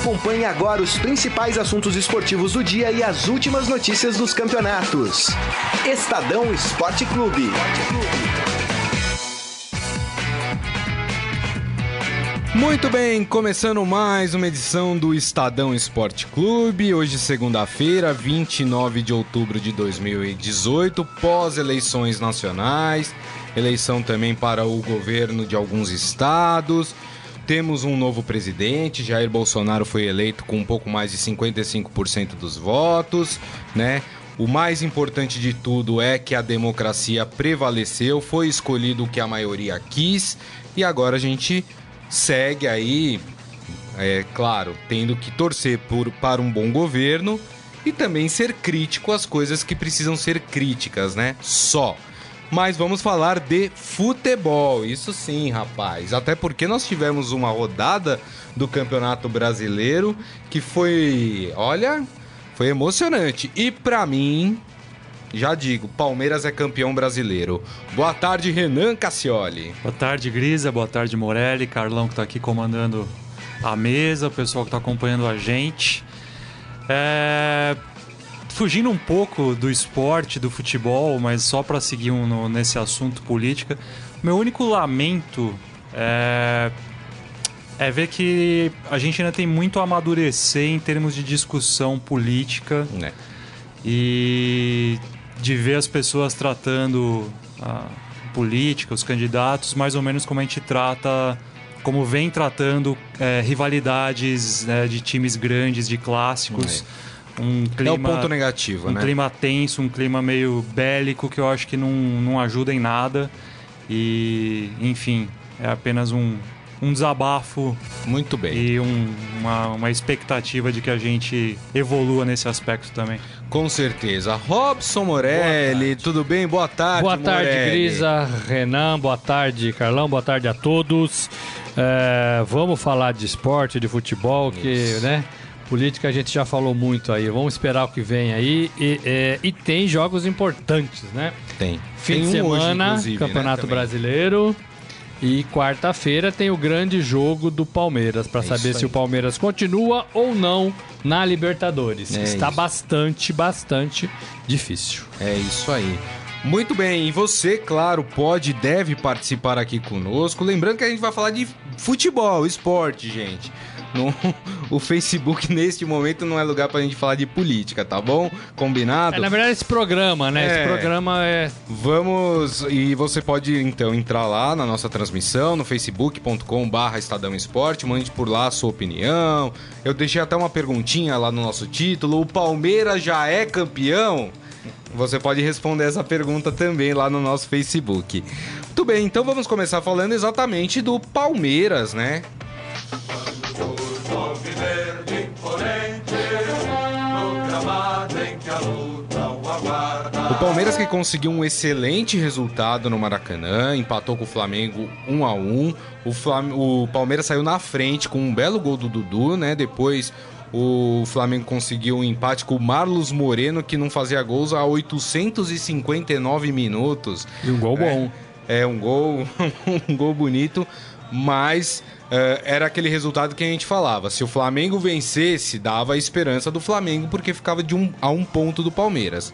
Acompanhe agora os principais assuntos esportivos do dia e as últimas notícias dos campeonatos. Estadão Esporte Clube. Muito bem, começando mais uma edição do Estadão Esporte Clube. Hoje, segunda-feira, 29 de outubro de 2018, pós-eleições nacionais, eleição também para o governo de alguns estados. Temos um novo presidente, Jair Bolsonaro foi eleito com um pouco mais de 55% dos votos, né? O mais importante de tudo é que a democracia prevaleceu, foi escolhido o que a maioria quis e agora a gente segue aí, é claro, tendo que torcer por, para um bom governo e também ser crítico às coisas que precisam ser críticas, né? Só. Mas vamos falar de futebol, isso sim, rapaz. Até porque nós tivemos uma rodada do Campeonato Brasileiro que foi, olha, foi emocionante. E para mim, já digo, Palmeiras é campeão brasileiro. Boa tarde, Renan Cassioli. Boa tarde, Grisa. Boa tarde, Morelli. Carlão que está aqui comandando a mesa, o pessoal que está acompanhando a gente. É... Fugindo um pouco do esporte, do futebol, mas só para seguir um, no, nesse assunto política, meu único lamento é... é ver que a gente ainda tem muito a amadurecer em termos de discussão política. É. E de ver as pessoas tratando a política, os candidatos, mais ou menos como a gente trata, como vem tratando é, rivalidades né, de times grandes, de clássicos. É. Um clima, é o ponto negativo, um né? clima tenso, um clima meio bélico que eu acho que não, não ajuda em nada. E, enfim, é apenas um, um desabafo. Muito bem. E um, uma, uma expectativa de que a gente evolua nesse aspecto também. Com certeza. Robson Morelli, tudo bem? Boa tarde, Boa tarde, Morelli. Grisa, Renan, boa tarde, Carlão, boa tarde a todos. É, vamos falar de esporte, de futebol, que, Isso. né? Política a gente já falou muito aí. Vamos esperar o que vem aí. E, é, e tem jogos importantes, né? Tem. Fim Tem de hoje, semana, inclusive, né, Campeonato também. Brasileiro. E quarta-feira tem o grande jogo do Palmeiras para É saber se o Palmeiras continua ou não na Libertadores. É Está isso. bastante, bastante difícil. É isso aí. Muito bem, e você, claro, pode e deve participar aqui conosco. Lembrando que a gente vai falar de futebol, esporte, gente. No- o Facebook, neste momento, não é lugar pra gente falar de política, tá bom? Combinado? É, na verdade, esse programa, né? É. Esse programa é. Vamos, e você pode então entrar lá na nossa transmissão, no facebook.com barra Estadão Esporte, mande por lá a sua opinião. Eu deixei até uma perguntinha lá no nosso título, o Palmeiras já é campeão? Você pode responder essa pergunta também lá no nosso Facebook. Muito bem, então vamos começar falando exatamente do Palmeiras, né? O Palmeiras que conseguiu um excelente resultado no Maracanã, empatou com o Flamengo 1 a 1. O, Flam... o Palmeiras saiu na frente com um belo gol do Dudu, né? Depois o Flamengo conseguiu um empate com o Marlos Moreno, que não fazia gols há 859 minutos. E um gol bom. É um gol, um gol bonito, mas eh, era aquele resultado que a gente falava. Se o Flamengo vencesse, dava a esperança do Flamengo, porque ficava de um, a um ponto do Palmeiras.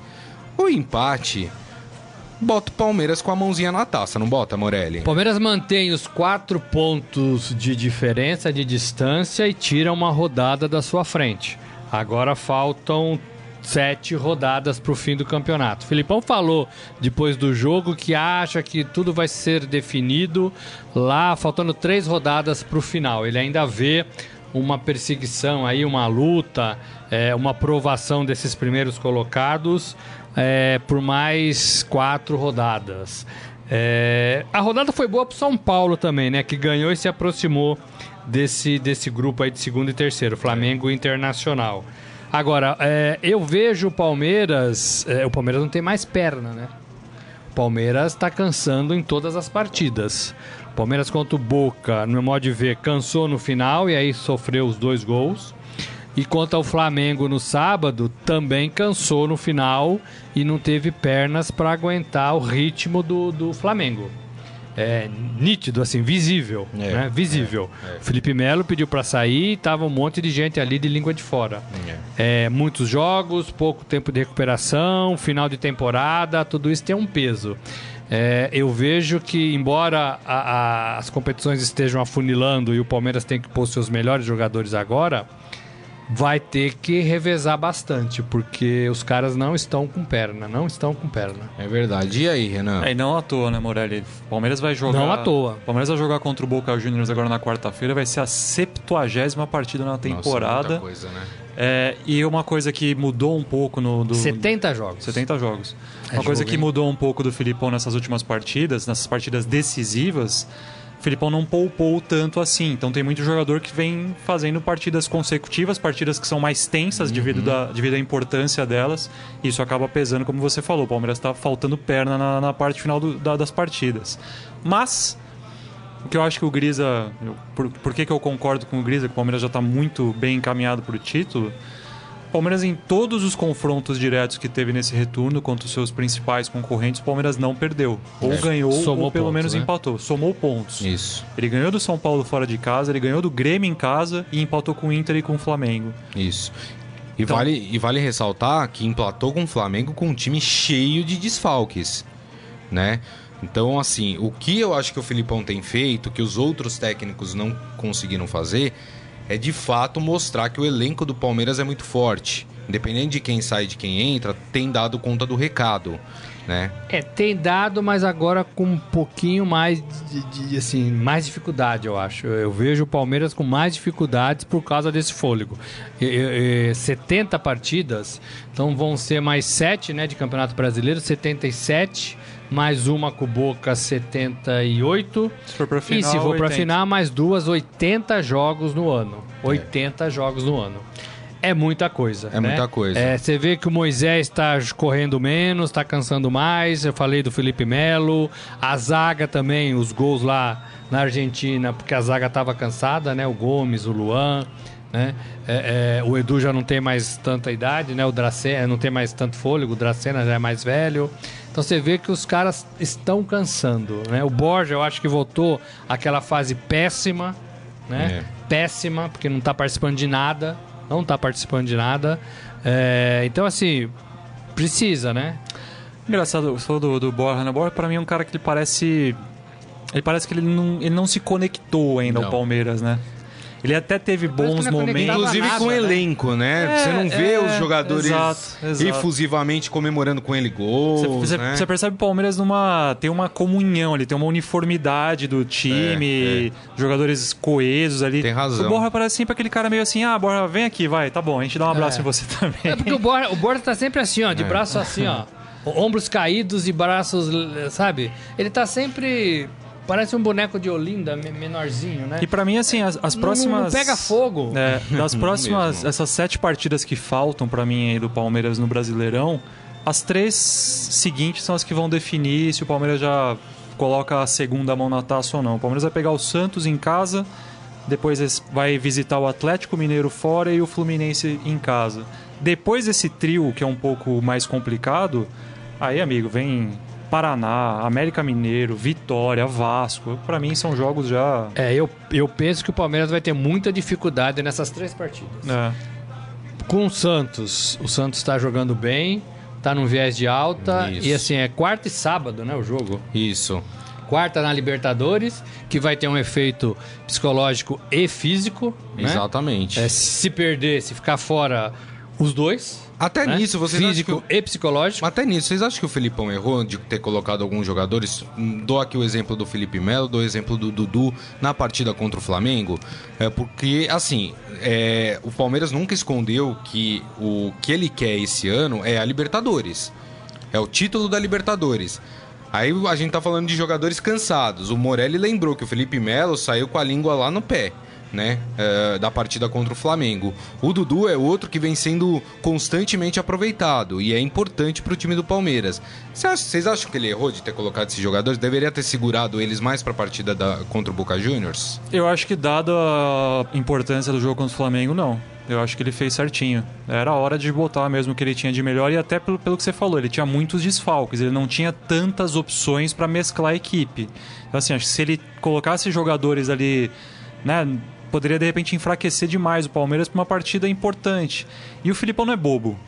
O empate bota o Palmeiras com a mãozinha na taça, não bota, Morelli? Palmeiras mantém os quatro pontos de diferença de distância e tira uma rodada da sua frente. Agora faltam sete rodadas para o fim do campeonato. O Filipão falou depois do jogo que acha que tudo vai ser definido lá, faltando três rodadas para o final. Ele ainda vê uma perseguição aí, uma luta, é, uma aprovação desses primeiros colocados é, por mais quatro rodadas. É, a rodada foi boa para São Paulo também, né? Que ganhou e se aproximou desse, desse grupo aí de segundo e terceiro, Flamengo Internacional. Agora, é, eu vejo o Palmeiras. é, o Palmeiras não tem mais perna, né? O Palmeiras está cansando em todas as partidas. Palmeiras contra o Boca, no meu modo de ver, cansou no final e aí sofreu os dois gols. E contra o Flamengo no sábado, também cansou no final e não teve pernas para aguentar o ritmo do, do Flamengo. É, nítido, assim, visível, É, né? Visível. é, é. Felipe Melo pediu para sair e tava um monte de gente ali de língua de fora. É, muitos jogos, pouco tempo de recuperação, final de temporada, tudo isso tem um peso. É, eu vejo que, embora a- a- as competições estejam afunilando e o Palmeiras tem que pôr seus melhores jogadores agora, vai ter que revezar bastante, porque os caras não estão com perna, não estão com perna. É verdade. E aí, Renan? É, e não à toa, né, Morelli? O Palmeiras vai jogar. Não à toa. O Palmeiras vai jogar contra o Boca Juniors agora na quarta-feira. Vai ser a 70 partida na Nossa, temporada. muita coisa, né? É, e uma coisa que mudou um pouco no. Do, 70 jogos. 70 jogos. É Uma coisa jogo, que hein? mudou um pouco do Filipão nessas últimas partidas, nessas partidas decisivas, Filipão não poupou tanto assim. Então tem muito jogador que vem fazendo partidas consecutivas, partidas que são mais tensas devido, da, devido à importância delas. E isso acaba pesando, como você falou. O Palmeiras está faltando perna na, na parte final do- da- das partidas. Mas. O que eu acho que o Grisa. eu- por, por que, que eu concordo com o Grisa? Que o Palmeiras já está muito bem encaminhado para o título. O Palmeiras, em todos os confrontos diretos que teve nesse retorno contra os seus principais concorrentes, o Palmeiras não perdeu. Ou É. ganhou, Somou ou pelo pontos, menos né? empatou. Somou pontos. Isso, Ele ganhou do São Paulo fora de casa, ele ganhou do Grêmio em casa e empatou com o Inter e com o Flamengo. isso. E, Então- vale, e vale ressaltar que emplatou com o Flamengo com um time cheio de desfalques, né? Então, assim, o que eu acho que o Filipão tem feito, que os outros técnicos não conseguiram fazer, é de fato mostrar que o elenco do Palmeiras é muito forte. Independente de quem sai e de quem entra, tem dado conta do recado, né? É, tem dado, mas agora com um pouquinho mais de, de, assim, mais dificuldade, eu acho. Eu vejo o Palmeiras com mais dificuldades por causa desse fôlego. E- e- e 70 partidas, então vão ser mais 7 né, de Campeonato Brasileiro, 77, mais uma com Boca 78. Se for pra e final, se for 80. final, mais duas, 80 jogos no ano. 80 jogos no ano. É muita coisa. É né? muita coisa. É, você vê que o Moisés está correndo menos, está cansando mais. Eu falei do Felipe Melo. A zaga também, os gols lá na Argentina, porque a zaga estava cansada, né? O Gomes, o Luan. Né? É, é, o Edu já não tem mais tanta idade, né? O Dracena não tem mais tanto fôlego, o Dracena já é mais velho. Então você vê que os caras estão cansando, né? O Borja, eu acho que voltou àquela fase péssima, né? Péssima, porque não tá participando de nada, não tá participando de nada. É, então assim, precisa, né? Engraçado, você falou do, do Borja, né? O Borja, pra mim, é um cara que ele parece. Ele parece que ele não, ele não se conectou ainda Não. ao Palmeiras, né? Ele até teve bons é momentos. Inclusive nada, com né? elenco, né? É, você não vê é, os jogadores exato, exato. efusivamente comemorando com ele gols, Você, você- né? você percebe que o Palmeiras numa, tem uma comunhão ali, tem uma uniformidade do time, jogadores coesos ali. Tem razão. O Borja parece sempre aquele cara meio assim, ah, Borja, vem aqui, vai, tá bom, a gente dá um abraço É. em você também. É porque o Borja, o Borja tá sempre assim, ó, de É. braço assim, ó. Ombros caídos e braços, sabe? Ele tá sempre. Parece um boneco de Olinda, me- menorzinho, né? E pra mim, assim, as, as Não- próximas... Não, pega fogo. É, das próximas, essas sete partidas que faltam pra mim aí do Palmeiras no Brasileirão, as três seguintes são as que vão definir se o Palmeiras já coloca a segunda mão na taça ou não. O Palmeiras vai pegar o Santos em casa, depois vai visitar o Atlético Mineiro fora e o Fluminense em casa. Depois desse trio, que é um pouco mais complicado, aí, amigo, vem Paraná, América Mineiro, Vitória, Vasco. Pra mim são jogos já. É, eu, eu penso que o Palmeiras vai ter muita dificuldade nessas três partidas. É. Com o Santos, o Santos tá jogando bem, tá num viés de alta. Isso. E assim, é quarta e sábado, né, o jogo. Isso. Quarta na Libertadores, que vai ter um efeito psicológico e físico. né? Exatamente. É, se perder, se ficar fora, os dois. Até né? nisso, vocês Físico acham que... e psicológico. Até nisso, vocês acham que o Felipão errou de ter colocado alguns jogadores? Dou aqui o exemplo do Felipe Melo, dou o exemplo do Dudu na partida contra o Flamengo. É porque, assim, é, o Palmeiras nunca escondeu que o que ele quer esse ano é a Libertadores. É o título da Libertadores. Aí a gente tá falando de jogadores cansados. O Morelli lembrou que o Felipe Melo saiu com a língua lá no pé, né? é, da partida contra o Flamengo. O Dudu é outro que vem sendo constantemente aproveitado e é importante pro time do Palmeiras. Vocês acham que ele errou de ter colocado esses jogadores? Deveria ter segurado eles mais pra partida da- contra o Boca Juniors? Eu acho que, dada a importância do jogo contra o Flamengo, não. Eu acho que ele fez certinho. Era hora de botar mesmo o que ele tinha de melhor e até pelo, pelo que você falou, ele tinha muitos desfalques, ele não tinha tantas opções para mesclar a equipe. Então assim, acho que se ele colocasse jogadores ali, né, poderia de repente enfraquecer demais o Palmeiras para uma partida importante. E o Filipão não é bobo.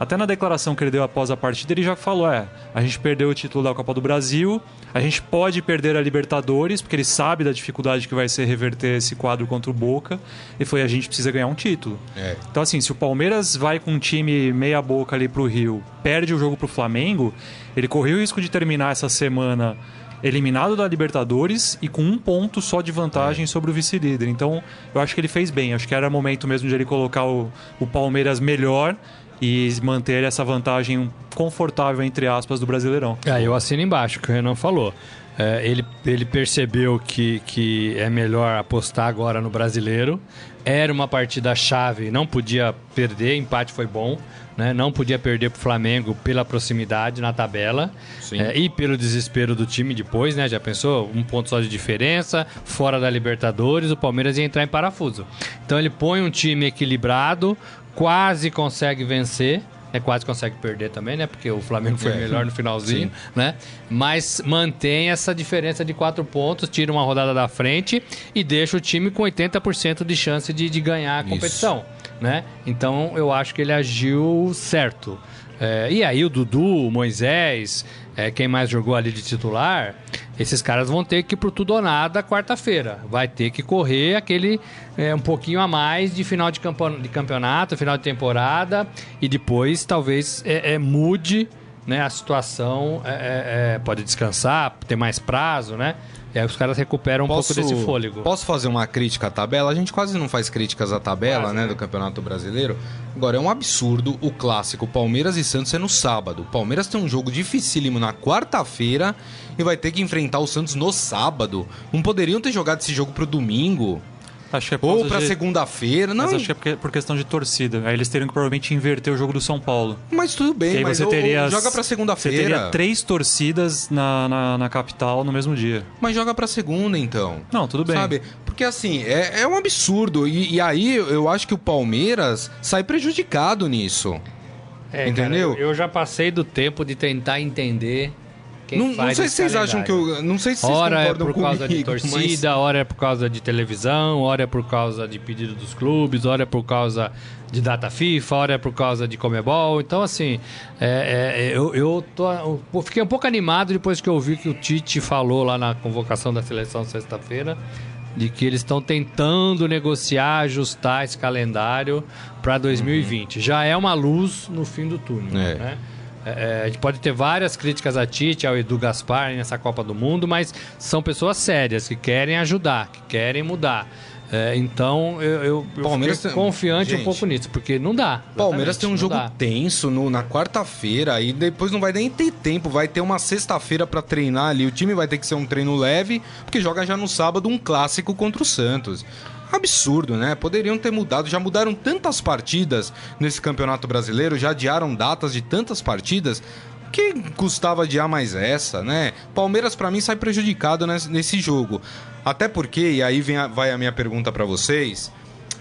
Até na declaração que ele deu após a partida, ele já falou: é, a gente perdeu o título da Copa do Brasil, a gente pode perder a Libertadores, porque ele sabe da dificuldade que vai ser reverter esse quadro contra o Boca. E foi: a gente precisa ganhar um título. É. Então, assim, se o Palmeiras vai com um time meia-boca ali pro Rio, perde o jogo pro Flamengo, ele correu o risco de terminar essa semana eliminado da Libertadores e com um ponto só de vantagem sobre o vice-líder. Então, eu acho que ele fez bem. Acho que era momento mesmo de ele colocar o, o Palmeiras melhor e manter essa vantagem confortável, entre aspas, do Brasileirão. É, eu assino embaixo, que o Renan falou. É, ele, ele percebeu que, que é melhor apostar agora no brasileiro. Era uma partida chave, não podia perder, empate foi bom. Né? Não podia perder para o Flamengo pela proximidade na tabela é, e pelo desespero do time depois, né? Já pensou? Um ponto só de diferença, fora da Libertadores, o Palmeiras ia entrar em parafuso. Então ele põe um time equilibrado, quase consegue vencer. É, quase consegue perder também, né? Porque o Flamengo foi É. melhor no finalzinho, Sim. né? Mas mantém essa diferença de quatro pontos, tira uma rodada da frente e deixa o time com 80% de chance de, de ganhar a Isso. competição, né? Então eu acho que ele agiu certo. É, e aí o Dudu, o Moisés, é, quem mais jogou ali de titular, esses caras vão ter que ir pro tudo ou nada quarta-feira. Vai ter que correr aquele é, um pouquinho a mais de final de, campo- de campeonato, final de temporada, e depois talvez é, é, mude né, a situação, é, é, é, pode descansar, ter mais prazo, né? E aí os caras recuperam um pouco desse fôlego. Posso fazer uma crítica à tabela? A gente quase não faz críticas à tabela, Quase, né, né? do Campeonato Brasileiro. Agora, é um absurdo o clássico Palmeiras e Santos é no sábado. O Palmeiras tem um jogo dificílimo na quarta-feira e vai ter que enfrentar o Santos no sábado. Não poderiam ter jogado esse jogo pro domingo? Acho que é por Ou pra de- segunda-feira? Não, Mas acho que é porque- por questão de torcida. Aí eles teriam que provavelmente inverter o jogo do São Paulo. mas tudo bem, aí mas você teria. ou joga pra Você segunda-feira. teria três torcidas na, na, na capital no mesmo dia. Mas joga pra segunda, então. Não, tudo bem. Sabe? Porque assim, é, é um absurdo. E, e aí eu acho que o Palmeiras sai prejudicado nisso. É, Entendeu? cara, eu já passei do tempo de tentar entender quem Não, não faz sei esse se vocês acham que calendário. eu. Não sei se vocês Hora é por causa de comigo, mas- torcida, hora é por causa de televisão, hora é por causa de pedido dos clubes, hora é por causa de data FIFA, hora é por causa de Comebol. Então, assim, é, é, eu, eu, tô, eu fiquei um pouco animado depois que eu vi que o Tite falou lá na convocação da seleção sexta-feira de que eles estão tentando negociar, ajustar esse calendário para 2020. Já é uma luz no fim do túnel, É. né? É, é, a gente pode ter várias críticas a Tite, ao Edu Gaspar nessa Copa do Mundo, mas são pessoas sérias que querem ajudar, que querem mudar. É, então eu, eu, eu Palmeiras fiquei tem- confiante Gente, um pouco nisso, porque não dá. Palmeiras tem um jogo dá. tenso no- na quarta-feira e depois não vai nem ter tempo, vai ter uma sexta-feira pra treinar ali. O time vai ter que ser um treino leve, porque joga já no sábado um clássico contra o Santos. Absurdo, né? Poderiam ter mudado, já mudaram tantas partidas nesse Campeonato Brasileiro, já adiaram datas de tantas partidas. Que custava adiar mais essa, né? Palmeiras pra mim sai prejudicado nesse, jogo. Até porque, e aí vem a- vai a minha pergunta pra vocês,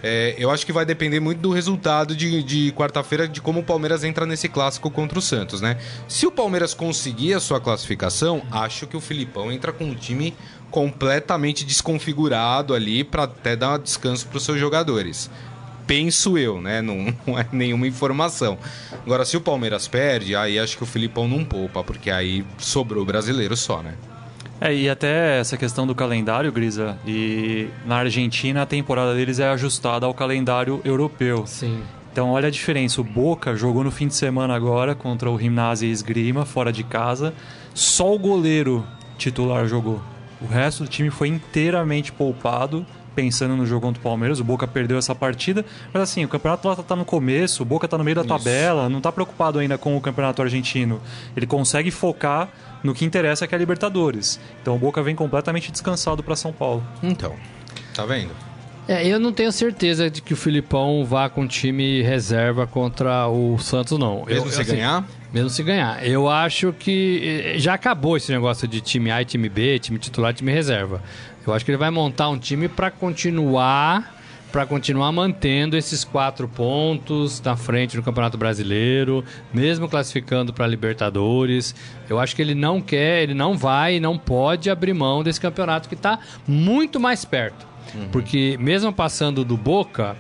é, eu acho que vai depender muito do resultado de, de quarta-feira, de como o Palmeiras entra nesse clássico contra o Santos, né? Se o Palmeiras conseguir a sua classificação, acho que o Filipão entra com um time completamente desconfigurado ali para até dar descanso para os seus jogadores. Penso eu, né? Não, não é nenhuma informação. Agora, se o Palmeiras perde, aí acho que o Filipão não poupa, porque aí sobrou o brasileiro só, né? É, e até essa questão do calendário, Grisa, e na Argentina a temporada deles é ajustada ao calendário europeu. Sim. Então olha a diferença, o Boca jogou no fim de semana agora contra o Gimnasia e Esgrima, fora de casa. Só o goleiro titular jogou. O resto do time foi inteiramente poupado, pensando no jogo contra o Palmeiras. O Boca perdeu essa partida, mas assim, o campeonato lá tá no começo, o Boca tá no meio da Isso. tabela, não tá preocupado ainda com o campeonato argentino. Ele consegue focar no que interessa, que é a Libertadores. Então o Boca vem completamente descansado para São Paulo. Então, tá vendo? É, eu não tenho certeza de que o Filipão vá com time reserva contra o Santos, não. Mesmo eu, se assim, ganhar? Mesmo se ganhar. Eu acho que eh, já acabou esse negócio de time A e time B, time titular e time reserva. Eu acho que ele vai montar um time para continuar para continuar mantendo esses quatro pontos na frente no Campeonato Brasileiro, mesmo classificando para Libertadores. Eu acho que ele não quer, ele não vai, não pode abrir mão desse campeonato que está muito mais perto. Porque mesmo passando do Boca,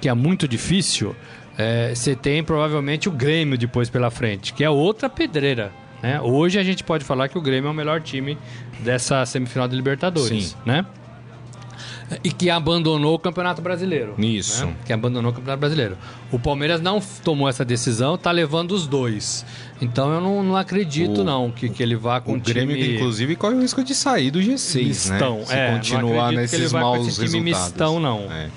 que é muito difícil, é, você tem provavelmente o Grêmio depois pela frente, que é outra pedreira. Né? Hoje a gente pode falar que o Grêmio é o melhor time dessa semifinal de Libertadores, Sim. né? E que abandonou o Campeonato Brasileiro. Isso. né? Que abandonou o Campeonato Brasileiro. O Palmeiras não tomou essa decisão, tá levando os dois. Então eu não, não acredito, O- não, que, que ele vá com O Grêmio, time... que, inclusive, corre o risco de sair do G6, Mistão, né? Se é, continuar que nesses maus esse time resultados. mistão, não. É.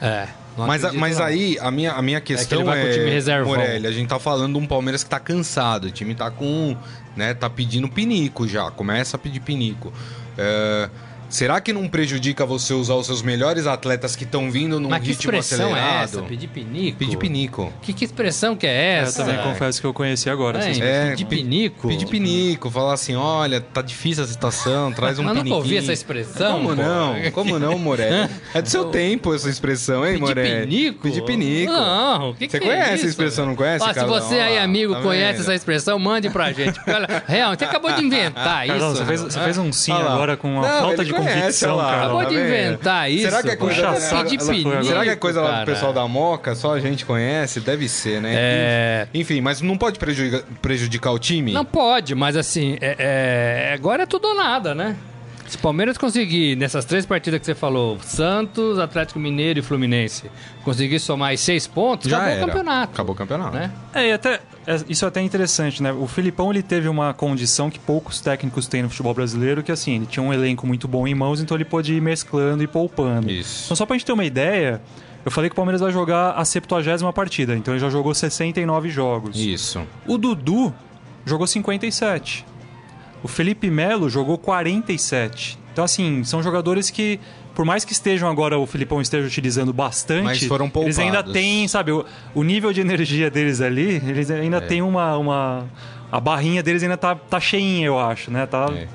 É, não Mas, mas não. aí, a minha, a minha questão o time reservão. Morelli, a gente tá falando de um Palmeiras que tá cansado. O time tá com... Né, tá pedindo pinico já. Começa a pedir pinico. É, será que não prejudica você usar os seus melhores atletas que estão vindo num Mas que ritmo expressão é acelerado? essa? Pedir pinico? Pedir pinico. Que, que expressão que é É, eu essa? também confesso que eu conheci agora. É, É, pedir pe- pinico? Pedir pinico, falar assim, olha, tá difícil a situação, traz um Mas nunca piniquinho. ouvi essa expressão, Como pô. não? Como não, Morelli? É do seu tempo essa expressão, hein, Pedir Morelli? pinico? Pedir pinico. Não, o que Você que conhece é a isso? expressão, não conhece, Ó, se você aí, amigo, tá conhece vendo? essa expressão, mande pra gente. Real, você acabou de inventar isso. Carlão, você fez, você fez um sim agora com uma Não, falta de convicção, olha lá. Carlão. Acabou de inventar isso. Será que é coisa cara. Saco coisa. pinico, Será que é coisa lá do cara. pessoal da Moca? Só a gente conhece? Deve ser, né? É... Enfim, mas não pode prejudicar, prejudicar o time? Não pode, mas assim, é- é- agora é tudo ou nada, né? Se o Palmeiras conseguir, nessas três partidas que você falou, Santos, Atlético Mineiro e Fluminense, conseguir somar seis pontos, Já acabou era. o campeonato. Acabou o campeonato. Né? É, e até, é, isso é até interessante, né? O Filipão ele teve uma condição que poucos técnicos têm no futebol brasileiro, que assim, ele tinha um elenco muito bom em mãos, então ele pôde ir mesclando e poupando. Isso. Então só pra gente ter uma ideia, eu falei que o Palmeiras vai jogar a 70 partida, então ele já jogou 69 jogos. Isso. O Dudu jogou 57. O Felipe Melo jogou 47. Então, assim, são jogadores que, por mais que estejam agora, o Filipão esteja utilizando bastante, Mas foram eles ainda têm, sabe, o, o nível de energia deles ali, eles ainda É. têm uma, uma. A barrinha deles ainda tá, tá cheinha, eu acho, né? Tá, É.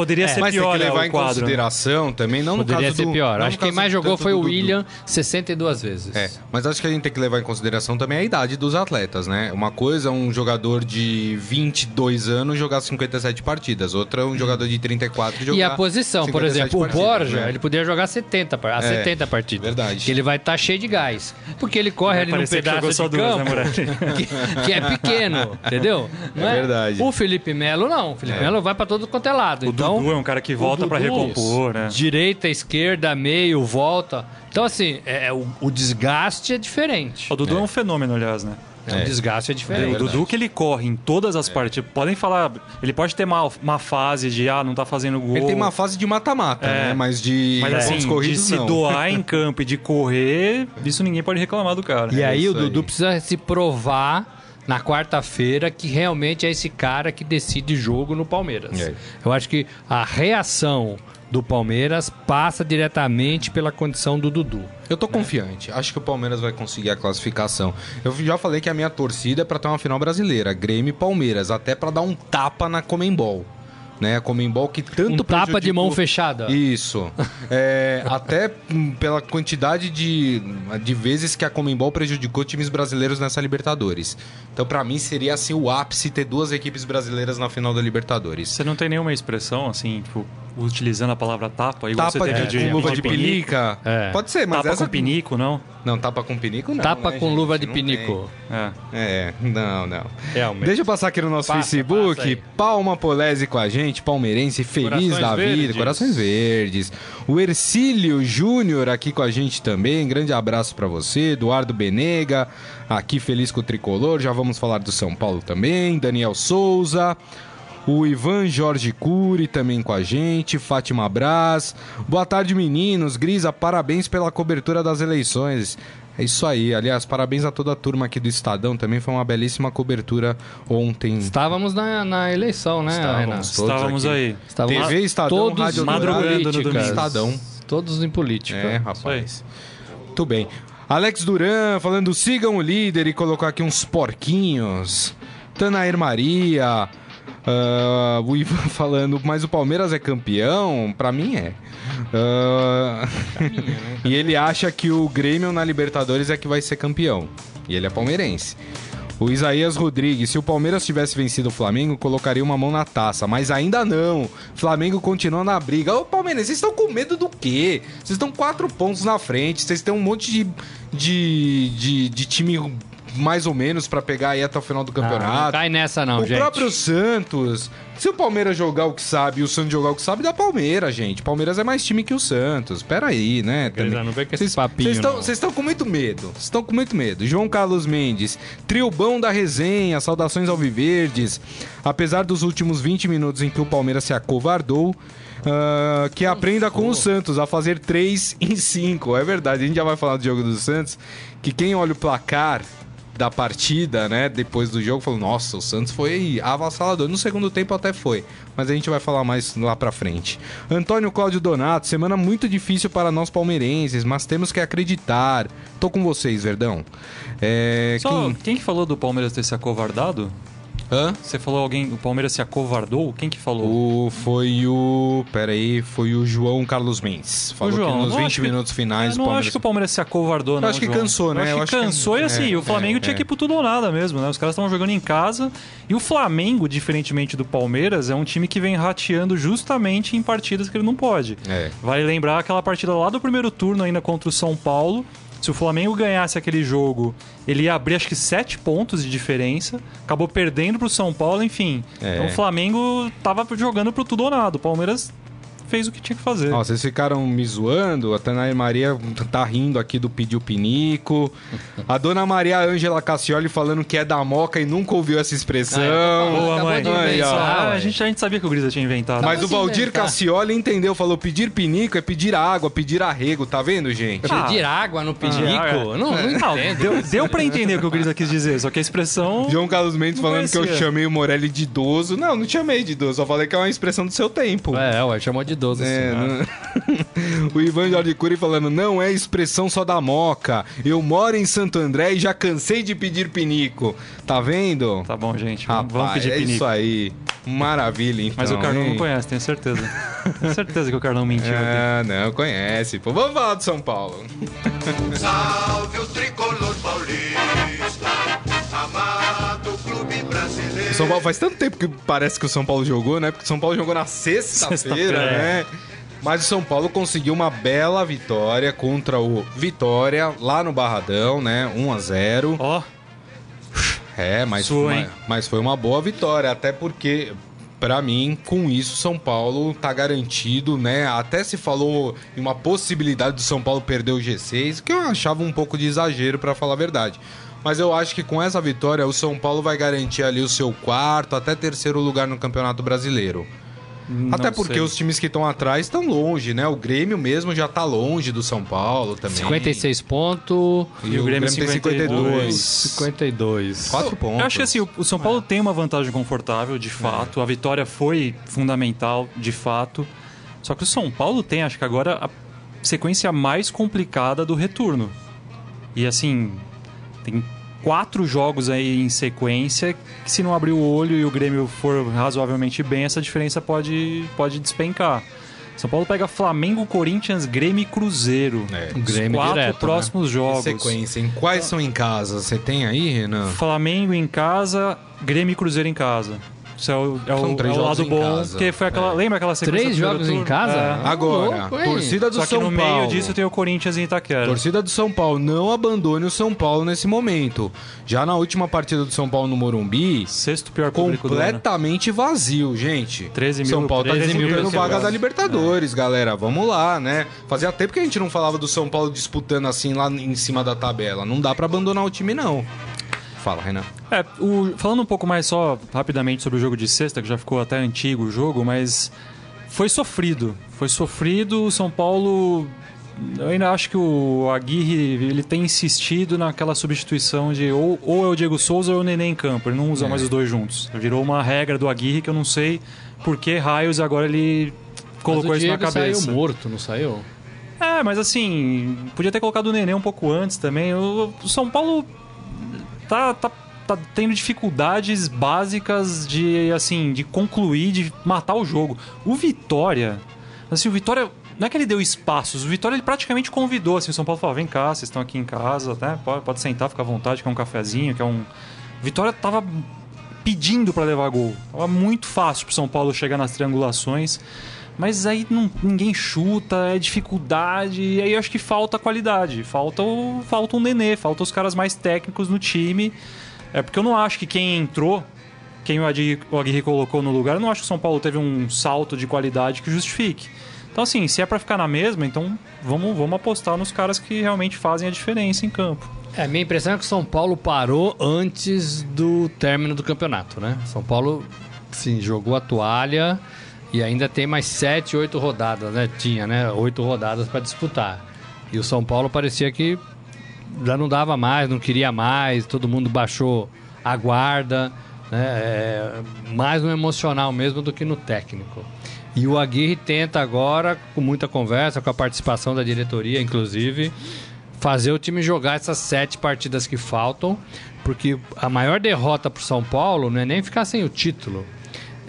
Poderia ser Mas tem pior que né, levar o em quadro. né? consideração também, não Poderia no caso ser do, pior. não Acho que quem mais jogou foi o. William 62 vezes. É, mas acho que a gente tem que levar em consideração também a idade dos atletas, né? Uma coisa é um jogador de 22 anos jogar 57 partidas, outra é um jogador de 34 jogar E a posição, por 57 exemplo, o partidas, Borja, né? ele poderia jogar 70, par- a É, 70 partidas. verdade. Que ele vai estar cheio de gás. Porque ele corre Vai ali num pedaço de duas, né, campo Moretti? que, que é pequeno, entendeu? Não É verdade. O Felipe Melo não. O Felipe É. Melo vai pra todo quanto é lado. O então, Dudu é um cara que volta pra Dudu, recompor, né? Direita, esquerda, meio, volta. Então, assim, é, o, o desgaste é diferente. O Dudu é, um fenômeno, aliás, né? É, o desgaste é o diferente. Dudu que ele corre em todas as partidas. Podem falar, ele pode ter uma, uma fase de ah, não tá fazendo gol. Ele tem uma fase de mata-mata, É. né? Mas de Mas assim, pontos de corridos se não. doar em campo e de correr, isso ninguém pode reclamar do cara. E aí isso o Dudu aí. precisa se provar na quarta-feira que realmente é esse cara que decide jogo no Palmeiras. É. Eu acho que a reação do Palmeiras passa diretamente pela condição do Dudu. Eu tô confiante. Acho que o Palmeiras vai conseguir a classificação. Eu já falei que a minha torcida é pra ter uma final brasileira, Grêmio e Palmeiras, até pra dar um tapa na Comembol. Né? A Comembol que tanto um tapa de mão prejudicou- fechada. Isso. É, até pela quantidade de, de vezes que a Comembol prejudicou times brasileiros nessa Libertadores. Então, pra mim, seria assim o ápice ter duas equipes brasileiras na final da Libertadores. Você não tem nenhuma expressão, assim, tipo, utilizando a palavra tapa, igual Tapa você de, teve com luva de pinico? pelica. É. Pode ser, mas Tapa essa... com pinico, não? Não, tapa com pinico não. Tapa né, com gente? luva de Não pinico. É. É, não, não. Realmente. Deixa eu passar aqui no nosso Passa, Facebook. passa. Palma Polese com a gente, palmeirense, feliz Corações da vida, verdes. corações verdes. O Ercílio Júnior aqui com a gente também. Grande abraço pra você. Eduardo Benega, aqui feliz com o tricolor. Já vamos falar do São Paulo também. Daniel Souza. O Ivan Jorge Cury também com a gente, Fátima Braz. Boa tarde, meninos. Grisa, parabéns pela cobertura das eleições. É isso aí. Aliás, parabéns a toda a turma aqui do Estadão. Também foi uma belíssima cobertura ontem. Estávamos na, na eleição, né, Estávamos Estávamos aqui. aí. Estávamos TV, Estadão, todos Rádio em Madrugando no domingo. Estadão. Todos em política. É, rapaz. Muito bem. Alex Duran falando sigam o líder e colocou aqui uns porquinhos. Tanair Maria. Ah, o Ivan falando, mas o Palmeiras é campeão? Pra mim é. Né? E ele acha que o Grêmio na Libertadores é que vai ser campeão. E ele é palmeirense. O Isaías Rodrigues, se o Palmeiras tivesse vencido o Flamengo, colocaria uma mão na taça. Mas ainda não. Flamengo continua na briga. Ô, Palmeiras, vocês estão com medo do quê? Vocês estão quatro pontos na frente. Vocês têm um monte de, de, de, de time mais ou menos pra pegar aí até o final do Ah, não campeonato. cai nessa não, o gente. próprio Santos. Se o Palmeiras jogar o que sabe e o Santos jogar o que sabe, dá Palmeiras, gente. Palmeiras é mais time que o Santos. Pera aí, né? Beleza, não vem com esse papinho, Vocês estão- não. com muito medo. Vocês estão com muito medo. João Carlos Mendes, triobão da resenha, saudações ao Viverdes. Apesar dos últimos 20 minutos em que o Palmeiras se acovardou, ah, que aprenda com o Santos a fazer 3 em 5. É verdade, a gente já vai falar do jogo do Santos. Que quem olha o placar da partida, né, depois do jogo, falou: Nossa, o Santos foi avassalador. No segundo tempo até foi, mas a gente vai falar mais lá pra frente. Antônio Cláudio Donato, semana muito difícil para nós palmeirenses, mas temos que acreditar. Tô com vocês, Verdão. É, Só, quem- quem que falou do Palmeiras ter se acovardado? Hã? Você falou alguém, o Palmeiras se acovardou? Quem que falou? O, foi o. Pera aí, foi o João Carlos Mendes. Falou João, que nos não 20 acho que- minutos finais Eu o não Palmeiras. acho que o Palmeiras se acovardou, não. acho que João. cansou, né? Eu acho Eu que acho que- cansou e assim, é, o Flamengo é, tinha é. que ir pro tudo ou nada mesmo, né? Os caras estavam jogando em casa. E o Flamengo, diferentemente do Palmeiras, é um time que vem rateando justamente em partidas que ele não pode. É. Vale lembrar aquela partida lá do primeiro turno ainda contra o São Paulo. Se o Flamengo ganhasse aquele jogo, ele ia abrir acho que sete pontos de diferença. Acabou perdendo pro São Paulo, enfim. É. Então o Flamengo tava jogando pro tudo ou nada. O Palmeiras fez o que tinha que fazer. Ó, vocês ficaram me zoando, a Tanaí Maria tá rindo aqui do Pediu Pinico. A dona Maria Ângela Cassioli falando que é da Moca e nunca ouviu essa expressão. Boa, Acabou mãe. de Aí, ó. inventar, Ah, a, gente, a gente sabia que o Grisa tinha inventado. Mas o Acabou de Valdir. Cassioli entendeu, falou pedir pinico é pedir água, pedir arrego, tá vendo, gente? Pedir água no? Ah, não, não Não, entendo. deu, deu pra entender o que o Grisa quis dizer, só que a expressão. João Carlos Mendes Não falando que eu chamei o Morelli de idoso. Não, não chamei de idoso, só falei que é uma expressão do seu tempo. É, ué, chamou de 12 É, assim. né? não- o Ivan Jorge Cury falando, não é expressão só da moca. Eu moro em Santo André e já cansei de pedir pinico. Tá vendo? Tá bom, gente. Vamos- Vamos Rapaz, pedir é pinico. isso aí. Maravilha, então. Mas o Carlão hein? não conhece, tenho certeza. tenho certeza que o Carlão mentiu. aqui. Ah, não, conhece. Pô, vamos falar do São Paulo. Salve o tricolor São Paulo faz tanto tempo que parece que o São Paulo jogou, né? Porque o São Paulo jogou na sexta-feira, Sexta-feira, né? Mas o São Paulo conseguiu uma bela vitória contra o Vitória lá no Barradão, né? 1 a 0. Ó, É, mas, Sua, foi hein? uma, mas foi uma boa vitória, até porque Pra mim, com isso, São Paulo tá garantido, né? Até se falou em uma possibilidade do São Paulo perder o G6, que eu achava um pouco de exagero, pra falar a verdade. Mas eu acho que com essa vitória, o São Paulo vai garantir ali o seu quarto, até terceiro lugar no Campeonato Brasileiro. não até porque sei. os times que estão atrás estão longe, né? O Grêmio mesmo já tá longe do São Paulo também. 56 pontos. E, o Grêmio, tem 52. 52. 4 pontos. Eu acho que assim, o- o São Paulo tem uma vantagem confortável, de fato. A vitória foi fundamental, de fato. Só que o São Paulo tem, acho que agora, a sequência mais complicada do retorno. E assim, tem quatro jogos aí em sequência que se não abrir o olho e o Grêmio for razoavelmente bem, essa diferença pode, pode despencar. São Paulo pega Flamengo, Corinthians, Grêmio e Cruzeiro. É. Os Grêmio quatro direto, né? próximos jogos. Sequência, em quais são em casa? Você tem aí, Renan? Flamengo em casa, Grêmio e Cruzeiro em casa. Isso é o, é São o, três é o jogos lado bom, casa. porque foi aquela. É. Lembra aquela sequência Três jogos em casa? É. Agora, louco, torcida do Só que São no Paulo. meio disso tem o Corinthians em Itaquera. Torcida do São Paulo, não abandone o São Paulo nesse momento. Já na última partida do São Paulo no Morumbi, Sexto pior público do ano. completamente vazio, gente. 13 mil- São Paulo tá 13 mil disputando pessoas. vaga da Libertadores, galera. Vamos lá, né? Fazia tempo que a gente não falava do São Paulo disputando assim lá em cima da tabela. Não dá pra abandonar o time, não. Fala, Renan. É, o- falando um pouco mais só rapidamente sobre o jogo de sexta, que já ficou até antigo o jogo, mas foi sofrido. Foi sofrido, o São Paulo. Eu ainda acho que o Aguirre ele tem insistido naquela substituição de ou, ou é o Diego Souza ou é o Nenê em campo. Ele não usa É. mais os dois juntos. Virou uma regra do Aguirre que eu não sei por que raios agora ele colocou isso na Diego cabeça. saiu morto, não saiu? É, mas assim, podia ter colocado o Nenê um pouco antes também. O São Paulo tá, tá, tá tendo dificuldades básicas de, assim, de concluir, de matar o jogo. O Vitória, assim, o Vitória não é que ele deu espaços, o Vitória ele praticamente convidou, assim, o São Paulo falou, vem cá, vocês estão aqui em casa, né? Pode, pode sentar, fica à vontade, quer um cafezinho, quer um... O Vitória tava pedindo para levar gol. Tava muito fácil pro São Paulo chegar nas triangulações. Mas aí não, ninguém chuta, é dificuldade, e aí acho que falta qualidade. Falta o, falta um nenê, falta os caras mais técnicos no time. É porque eu não acho que quem entrou, quem o Aguirre, o Aguirre colocou no lugar, eu não acho que o São Paulo teve um salto de qualidade que justifique. Então, assim, se é para ficar na mesma, então vamos, vamos apostar nos caras que realmente fazem a diferença em campo. É, minha impressão é que o São Paulo parou antes do término do campeonato, né? São Paulo, sim, jogou a toalha e ainda tem mais sete, oito rodadas, né? Tinha, né? Oito rodadas para disputar. E o São Paulo parecia que já não dava mais, não queria mais, todo mundo baixou a guarda, né? É, mais no emocional mesmo do que no técnico. E o Aguirre tenta agora, com muita conversa, com a participação da diretoria, inclusive, fazer o time jogar essas sete partidas que faltam, porque a maior derrota para o São Paulo não é nem ficar sem o título,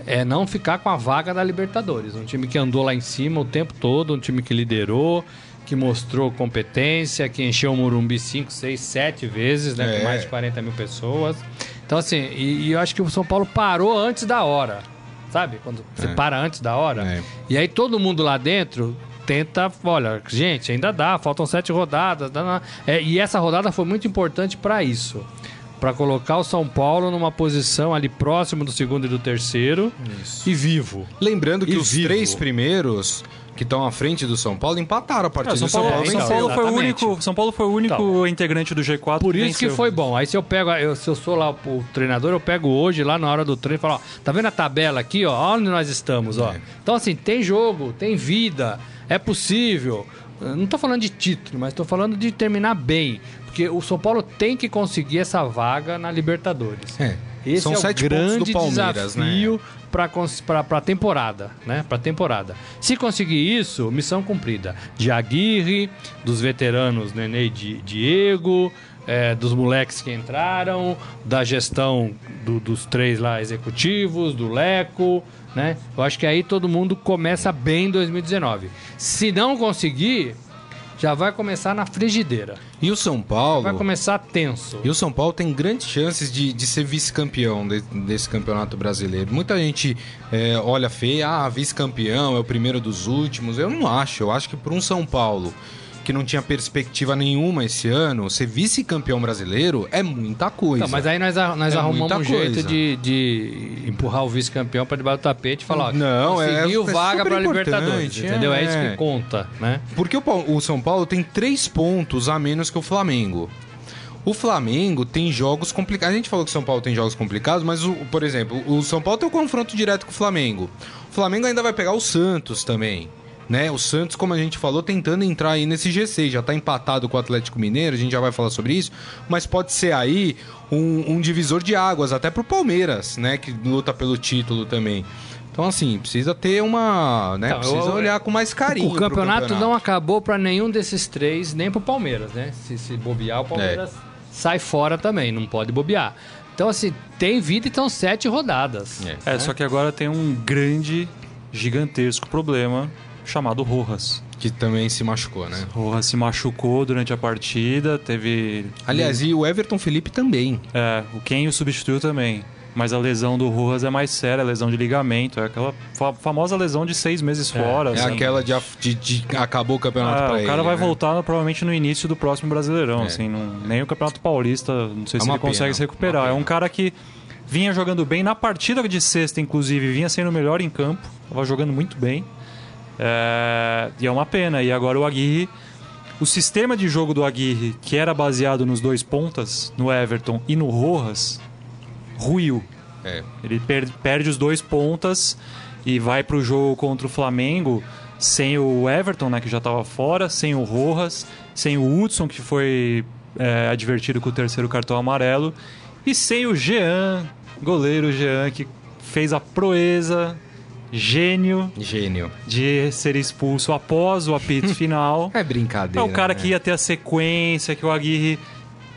é não ficar com a vaga da Libertadores. Um time que andou lá em cima o tempo todo, um time que liderou, que mostrou competência, que encheu o Morumbi 5, 6, 7 vezes, né, É. com mais de 40 mil pessoas. Então, assim, e, e eu acho que o São Paulo parou antes da hora. Sabe? Quando você É. para antes da hora. É. E aí todo mundo lá dentro tenta, olha, gente, ainda dá, faltam sete rodadas. dá, dá. É, e essa rodada foi muito importante para isso. Para colocar o São Paulo numa posição ali próximo do segundo e do terceiro e vivo. Lembrando que E os vivo. três primeiros que estão à frente do São Paulo empataram a partida. É, São do São Paulo, Paulo São. Paulo foi o único, São Paulo foi o único Então. integrante do G4 Por isso que foi bom. Aí se eu pego, eu, se eu sou lá o treinador, eu pego hoje, lá na hora do treino, e falo, ó, tá vendo a tabela aqui, ó, onde nós estamos, ó. É. Então, assim, tem jogo, tem vida, é possível. Eu Não tô falando de título, mas tô falando de terminar bem. Porque o São Paulo tem que conseguir essa vaga na Libertadores. É. Esse São é sete o grande né? desafio para para temporada, né? Para temporada. Se conseguir isso, missão cumprida. De Aguirre, dos veteranos Nenê e Di- Diego, é, dos moleques que entraram, da gestão do- dos três lá executivos, do Leco, né? Eu acho que aí todo mundo começa bem em 2019. Se não conseguir, já vai começar na frigideira. E o São Paulo. Vai começar tenso. E o São Paulo tem grandes chances de, de ser vice-campeão de- desse campeonato brasileiro. Muita gente é, olha feio, ah, vice-campeão, é o primeiro dos últimos. Eu não acho. Eu acho que para um São Paulo que não tinha perspectiva nenhuma esse ano, ser vice-campeão brasileiro é muita coisa. Então, mas aí nós, nós É arrumamos um jeito coisa. de, de empurrar o vice-campeão para debaixo do tapete e falar, ó, Não, é- conseguiu é vaga super para Libertadores, entendeu? É. é. isso que conta, né? Porque o, o São Paulo tem três pontos a menos que o Flamengo. O Flamengo tem jogos complicados. A gente falou que o São Paulo tem jogos complicados, mas, o, por exemplo, o São Paulo tem o confronto direto com o Flamengo. O Flamengo ainda vai pegar o Santos também. Né? O Santos, como a gente falou, tentando entrar aí nesse G6. Já tá empatado com o Atlético Mineiro, a gente já vai falar sobre isso. Mas pode ser aí um, um divisor de águas, até pro Palmeiras, né? Que luta pelo título também. Então, assim, precisa ter uma. Né? Então, precisa eu- olhar com mais carinho. o pro campeonato, não acabou para nenhum desses três, nem pro Palmeiras, né? Se, se bobear, o Palmeiras É. sai fora também, não pode bobear. Então, assim, tem vida e estão sete rodadas. É. É, só que agora tem um grande, gigantesco problema chamado Rojas. Que também se machucou, né? Rojas se machucou durante a partida, teve. Aliás, e o Everton Felipe também. É, o Ken o substituiu também. Mas a lesão do Rojas é mais séria, a lesão de ligamento. É aquela fa- famosa lesão de seis meses fora. É assim. aquela de, de- de- acabou o campeonato Ah, pra o ele. cara vai né? voltar provavelmente no início do próximo Brasileirão, É. assim, não- nem o Campeonato Paulista, não sei É se ele consegue pena, se recuperar. É um cara que vinha jogando bem na partida de sexta, inclusive, vinha sendo o melhor em campo, tava jogando muito bem. É, E é uma pena. E agora o Aguirre, o sistema de jogo do Aguirre, que era baseado nos dois pontas, no Everton e no Rojas, ruiu. É. Ele per- perde os dois pontas e vai pro jogo contra o Flamengo sem o Everton, né, que já estava fora, sem o Rojas, sem o Hudson, que foi é, advertido com o terceiro cartão amarelo, e sem o Jean, goleiro Jean, que fez a proeza, gênio, Gênio. de ser expulso após o apito final. É brincadeira. É o cara né? que ia ter a sequência, que o Aguirre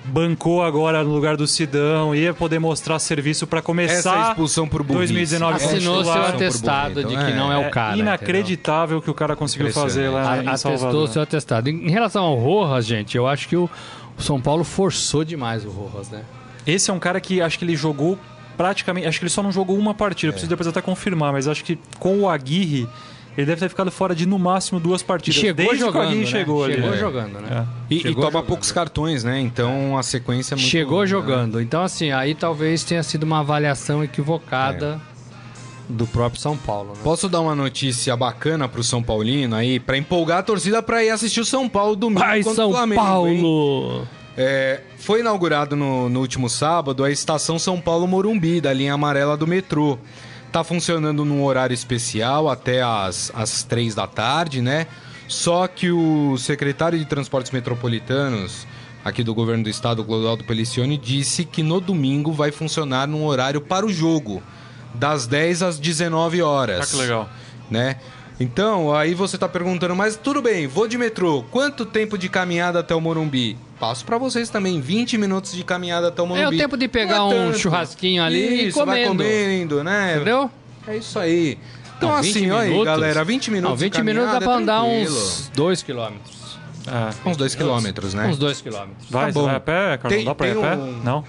bancou agora no lugar do Sidão, ia poder mostrar serviço para começar Essa expulsão por burrice. 2019 como Assinou seu atestado de que é. não é o cara. É inacreditável o que o cara conseguiu fazer lá em Atestou Salvador. seu atestado. Em relação ao Rojas, gente, eu acho que o o São Paulo forçou demais o Rojas, né? Esse é um cara que acho que ele jogou praticamente. Acho que ele só não jogou uma partida. Preciso depois até confirmar, mas acho que com o Aguirre, ele deve ter ficado fora de no máximo duas E partidas. chegou desde que o jogando, Aguirre né? chegou ali. Chegou É. jogando, né? É. E, e Chegou toma jogando. poucos cartões, né? Então a sequência é muito Chegou né? jogando. Então, assim, aí talvez tenha sido uma avaliação equivocada do próprio São Paulo, né? Posso dar uma notícia bacana pro São Paulino aí, pra empolgar a torcida pra ir assistir o São Paulo domingo Vai, contra São o Flamengo, hein? É, foi inaugurado no, no último sábado a estação São Paulo Morumbi, da linha amarela do metrô. Tá funcionando num horário especial até as, as três da tarde, né? Só que o secretário de Transportes Metropolitanos aqui do governo do estado, Clodoaldo Pelicione, disse que no domingo vai funcionar num horário para o jogo, das 10 às 19 horas Ah, que legal. né? Então, aí você tá perguntando, mas tudo bem, vou de metrô, quanto tempo de caminhada até o Morumbi? Passo pra vocês também, 20 minutos de caminhada até o Morumbi. É o tempo de pegar Não é um tanto. churrasquinho ali e Isso, vai comendo. comendo, né? Entendeu? É isso aí. Então, Não, 20 assim, olha aí, galera, 20 minutos Não, 20 de minutos dá pra é andar tranquilo. uns 2 quilômetros. É. Uns 2 quilômetros, né? Uns 2 quilômetros. Vai, Tá bom. vai a pé, Carlão? Tem- dá pra ir a pé? um- Não?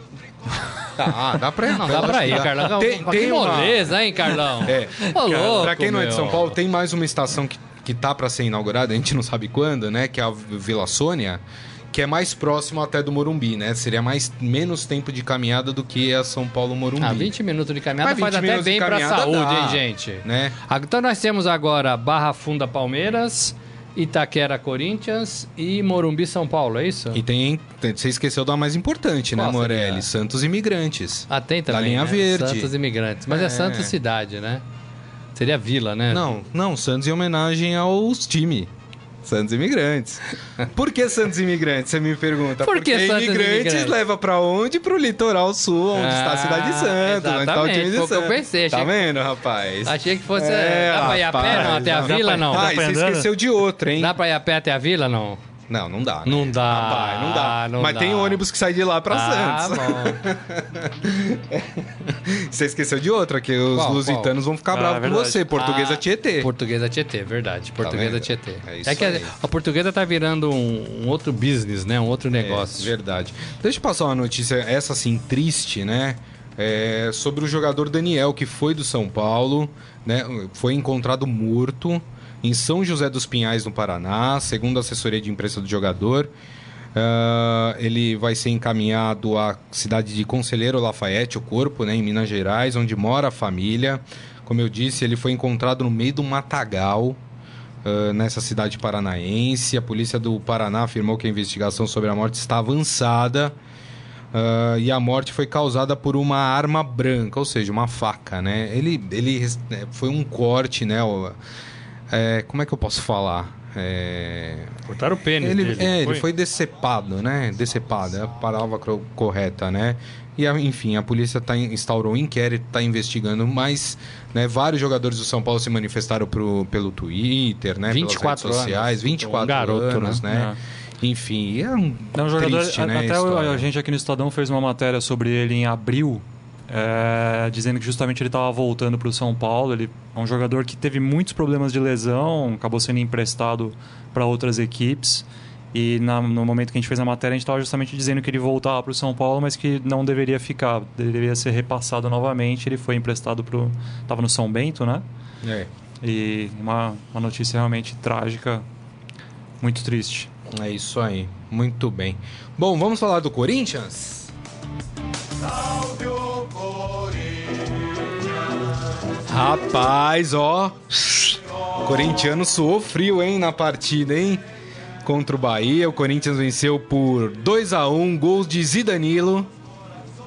Tá, dá pra ir. Não, dá pra ir, Carlão. Tem, que tem uma... moleza, hein, Carlão? É. Ô, louco, Pra quem não é de. São Paulo, tem mais uma estação que, que tá pra ser inaugurada, a gente não sabe quando, né? Que é a Vila Sônia, que é mais próximo até do Morumbi, né? Seria mais, menos tempo de caminhada do que a São Paulo Morumbi. Ah, 20 minutos de caminhada Mas faz 20 até bem pra caminhada saúde, dá. hein, gente? Né? Ah, Então nós temos agora Barra Funda Palmeiras, Itaquera Corinthians e Morumbi São Paulo, é isso? E tem, Você esqueceu da mais importante, né, Qual Morelli? seria? Santos Imigrantes. Ah, tem Da também, linha né? verde. Santos Imigrantes. Mas é, É. Santos Cidade, né? Seria Vila, né? Não, não, Santos em homenagem aos times. Santos Imigrantes. Por que Santos Imigrantes? Você me pergunta. Por que Porque Santos imigrantes, Imigrantes? leva pra onde? Pro litoral sul, onde está a cidade de Ah, Santos, onde está o time de que eu Santos. pensei, Tá vendo, rapaz? Achei que fosse... É, dá pra ir a pé, rapaz, não? Até a Vila, não? dá Ah, você andando? esqueceu de outra, hein? Dá pra ir a pé até a Vila, não? Não, não dá. né? Não dá. Rapaz, não dá. não Mas dá. tem ônibus que sai de lá pra ah, Santos. Você esqueceu de outra, que os Qual, lusitanos vão ficar Ah, bravos com verdade. você. Portuguesa Ah, Tietê. Portuguesa Tietê, verdade. Portuguesa vendo? Tietê. É isso É, que a, aí. a portuguesa tá virando um, um outro business, né? Um outro É, negócio. verdade. Deixa eu passar uma notícia, essa assim, triste, né? É, sobre o jogador Daniel, que foi do São Paulo, né? Foi encontrado morto em São José dos Pinhais, no Paraná, segundo a assessoria de imprensa do jogador. Ah, ele vai ser encaminhado à cidade de Conselheiro Lafayette, o corpo, né, em Minas Gerais, onde mora a família. Como eu disse, ele foi encontrado no meio do matagal, ah, nessa cidade paranaense. A polícia do Paraná afirmou que a investigação sobre a morte está avançada. ah, e a morte foi causada por uma arma branca, ou seja, uma faca, né? Ele, ele é, foi um corte, né? É, como é que eu posso falar? É, Cortaram o pênis ele, dele. é, ele foi decepado, né? Decepado, é a palavra correta, né? E, a- enfim, a polícia tá, instaurou um inquérito, está investigando, mas né, vários jogadores do São Paulo se manifestaram pro, pelo Twitter, né? 24 pelas redes sociais, anos. 24 Um garoto, anos, né? né? Enfim, é um Não, o jogador, triste, a- né, até história. a gente aqui no Estadão fez uma matéria sobre ele em abril, é, dizendo que justamente ele estava voltando para o São Paulo. Ele é um jogador que teve muitos problemas de lesão, acabou sendo emprestado para outras equipes. E na- no momento que a gente fez a matéria, a gente estava justamente dizendo que ele voltava para o São Paulo, mas que não deveria ficar, deveria ser repassado novamente. Ele foi emprestado para o. Estava no São Bento, né? É, E uma, uma notícia realmente trágica, muito triste. é isso aí. Muito bem. Bom, vamos falar do Corinthians? Salve o Corinthians. Rapaz, ó. O corintiano suou frio, hein, na partida, hein? Contra o Bahia. O Corinthians venceu por 2 a 1 gols de Zidanilo.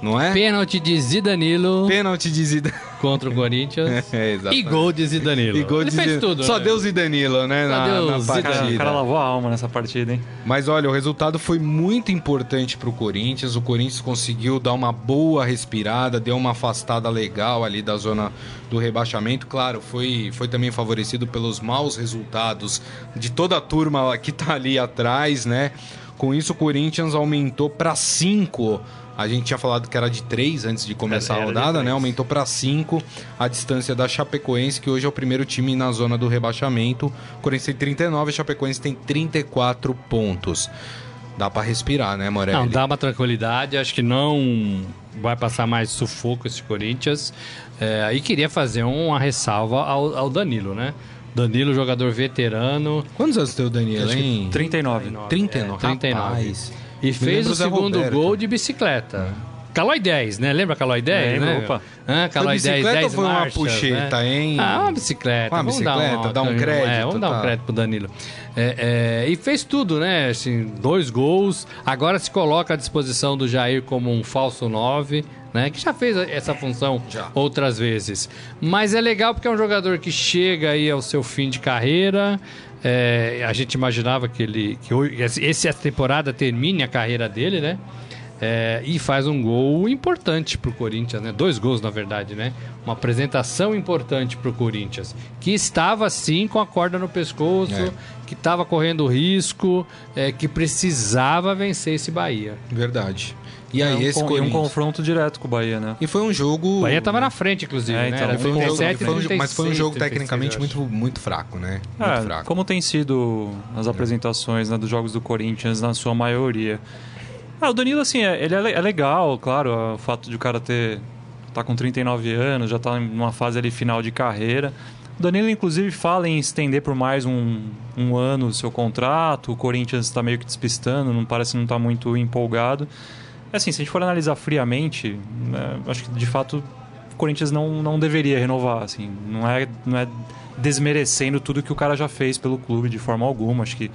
Não é? Pênalti de Zidanilo Pênalti de Zidanilo. Contra o Corinthians. É, e exatamente. gol de Zidanilo. E gol Ele de fez tudo, Só né? deu Zidanilo, né? Só na, deu na Zidane. Cara, partida. o cara lavou a alma nessa partida, hein? Mas olha, o resultado foi muito importante pro Corinthians. O Corinthians conseguiu dar uma boa respirada, deu uma afastada legal ali da zona do rebaixamento. Claro, foi, foi também favorecido pelos maus resultados de toda a turma que tá ali atrás, né? Com isso, o Corinthians aumentou para 5. A gente tinha falado que era de 3 antes de começar Era a rodada, né? Aumentou para 5 a distância da Chapecoense, que hoje é o primeiro time na zona do rebaixamento. Corinthians tem 39, a Chapecoense tem 34 pontos. Dá para respirar, né, Morelli? Não, dá uma tranquilidade. Acho que não vai passar mais sufoco esse Corinthians. É, e queria fazer uma ressalva ao, ao Danilo, né? Danilo, jogador veterano. Quantos anos tem o Danilo, hein? 39. 39. É, 39. Rapaz. E Me fez lembra o segundo Roberto. gol de bicicleta. Calói 10, né? Lembra Calói 10? Lembro, né? opa. Ah, Calói 10, bicicleta 10 ou foi uma marchas, puxeta, né? hein? Ah, uma bicicleta. Uma Vamos bicicleta, dá um crédito, É, vamos dar um tá. crédito pro Danilo. É, é, e fez tudo, né? Assim, dois gols. Agora se coloca à disposição do Jair como um falso 9, né? Que já fez essa função Já. outras vezes. Mas é legal porque é um jogador que chega aí ao seu fim de carreira. É, a gente imaginava que ele que essa temporada termine a carreira dele, né? É, e faz um gol importante pro Corinthians, né? Dois gols, na verdade, né? Uma apresentação importante pro Corinthians, que estava sim com a corda no pescoço, É. que estava correndo risco, é, que precisava vencer esse Bahia. Verdade. E aí, É um esse con- e um confronto direto com o Bahia, né? E foi um jogo. O Bahia estava na frente, inclusive, É, né? então, Foi um jogo, 37 e foi um jogo- mas foi um 36, jogo 36, tecnicamente muito, muito fraco, né? Muito É, fraco. como tem sido as apresentações né, dos jogos do Corinthians na sua maioria. Ah, o Danilo, assim, é, ele é, le- é legal, claro, o fato de o cara ter tá com 39 anos, já tá numa fase ali final de carreira. O Danilo, inclusive, fala em estender por mais um, um ano o seu contrato. O Corinthians está meio que despistando, não parece não estar muito empolgado. É Assim, se a gente for analisar friamente, né, acho que de fato o Corinthians não, não deveria renovar. Assim, não é, não é desmerecendo tudo que o cara já fez pelo clube de forma alguma. Acho que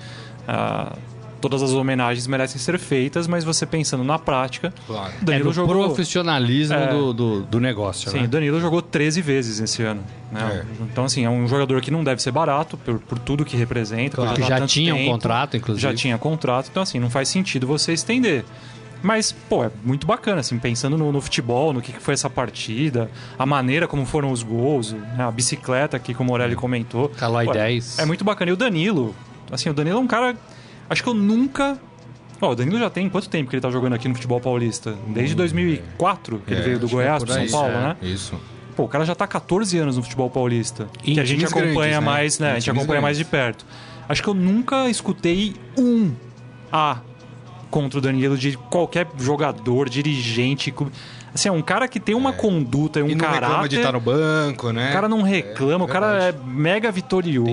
ah, todas as homenagens merecem ser feitas, mas você pensando na prática, Claro. o É Danilo do jogou. profissionalismo É. do, do, do negócio, Sim, né? o Danilo jogou 13 vezes esse ano. né? Então, assim, é um jogador que não deve ser barato por, por tudo que representa. Claro. Que estar já tinha um tempo, contrato, inclusive. Já tinha contrato, então, assim, não faz sentido você estender. Mas, pô, é muito bacana, assim, pensando no, no futebol, no que, que foi essa partida, a maneira como foram os gols, né, a bicicleta aqui, como o Morelli comentou. Calói Pô, 10. É muito bacana. E o Danilo, assim, o Danilo é um cara. Acho que eu nunca. Ó, o Danilo já tem quanto tempo que ele tá jogando aqui no futebol paulista? Desde 2004, que ele É, veio do que Goiás pro São Paulo, é. né? Isso. Pô, o cara já tá há 14 anos no futebol paulista. Em que a gente acompanha grandes, né? mais, né? A gente acompanha mais de grandes. perto. Acho que eu nunca escutei um A contra o Danilo de qualquer jogador, dirigente. Assim, é um cara que tem uma conduta e um e não reclama de estar no banco, né? O cara não reclama, o cara é mega vitorioso,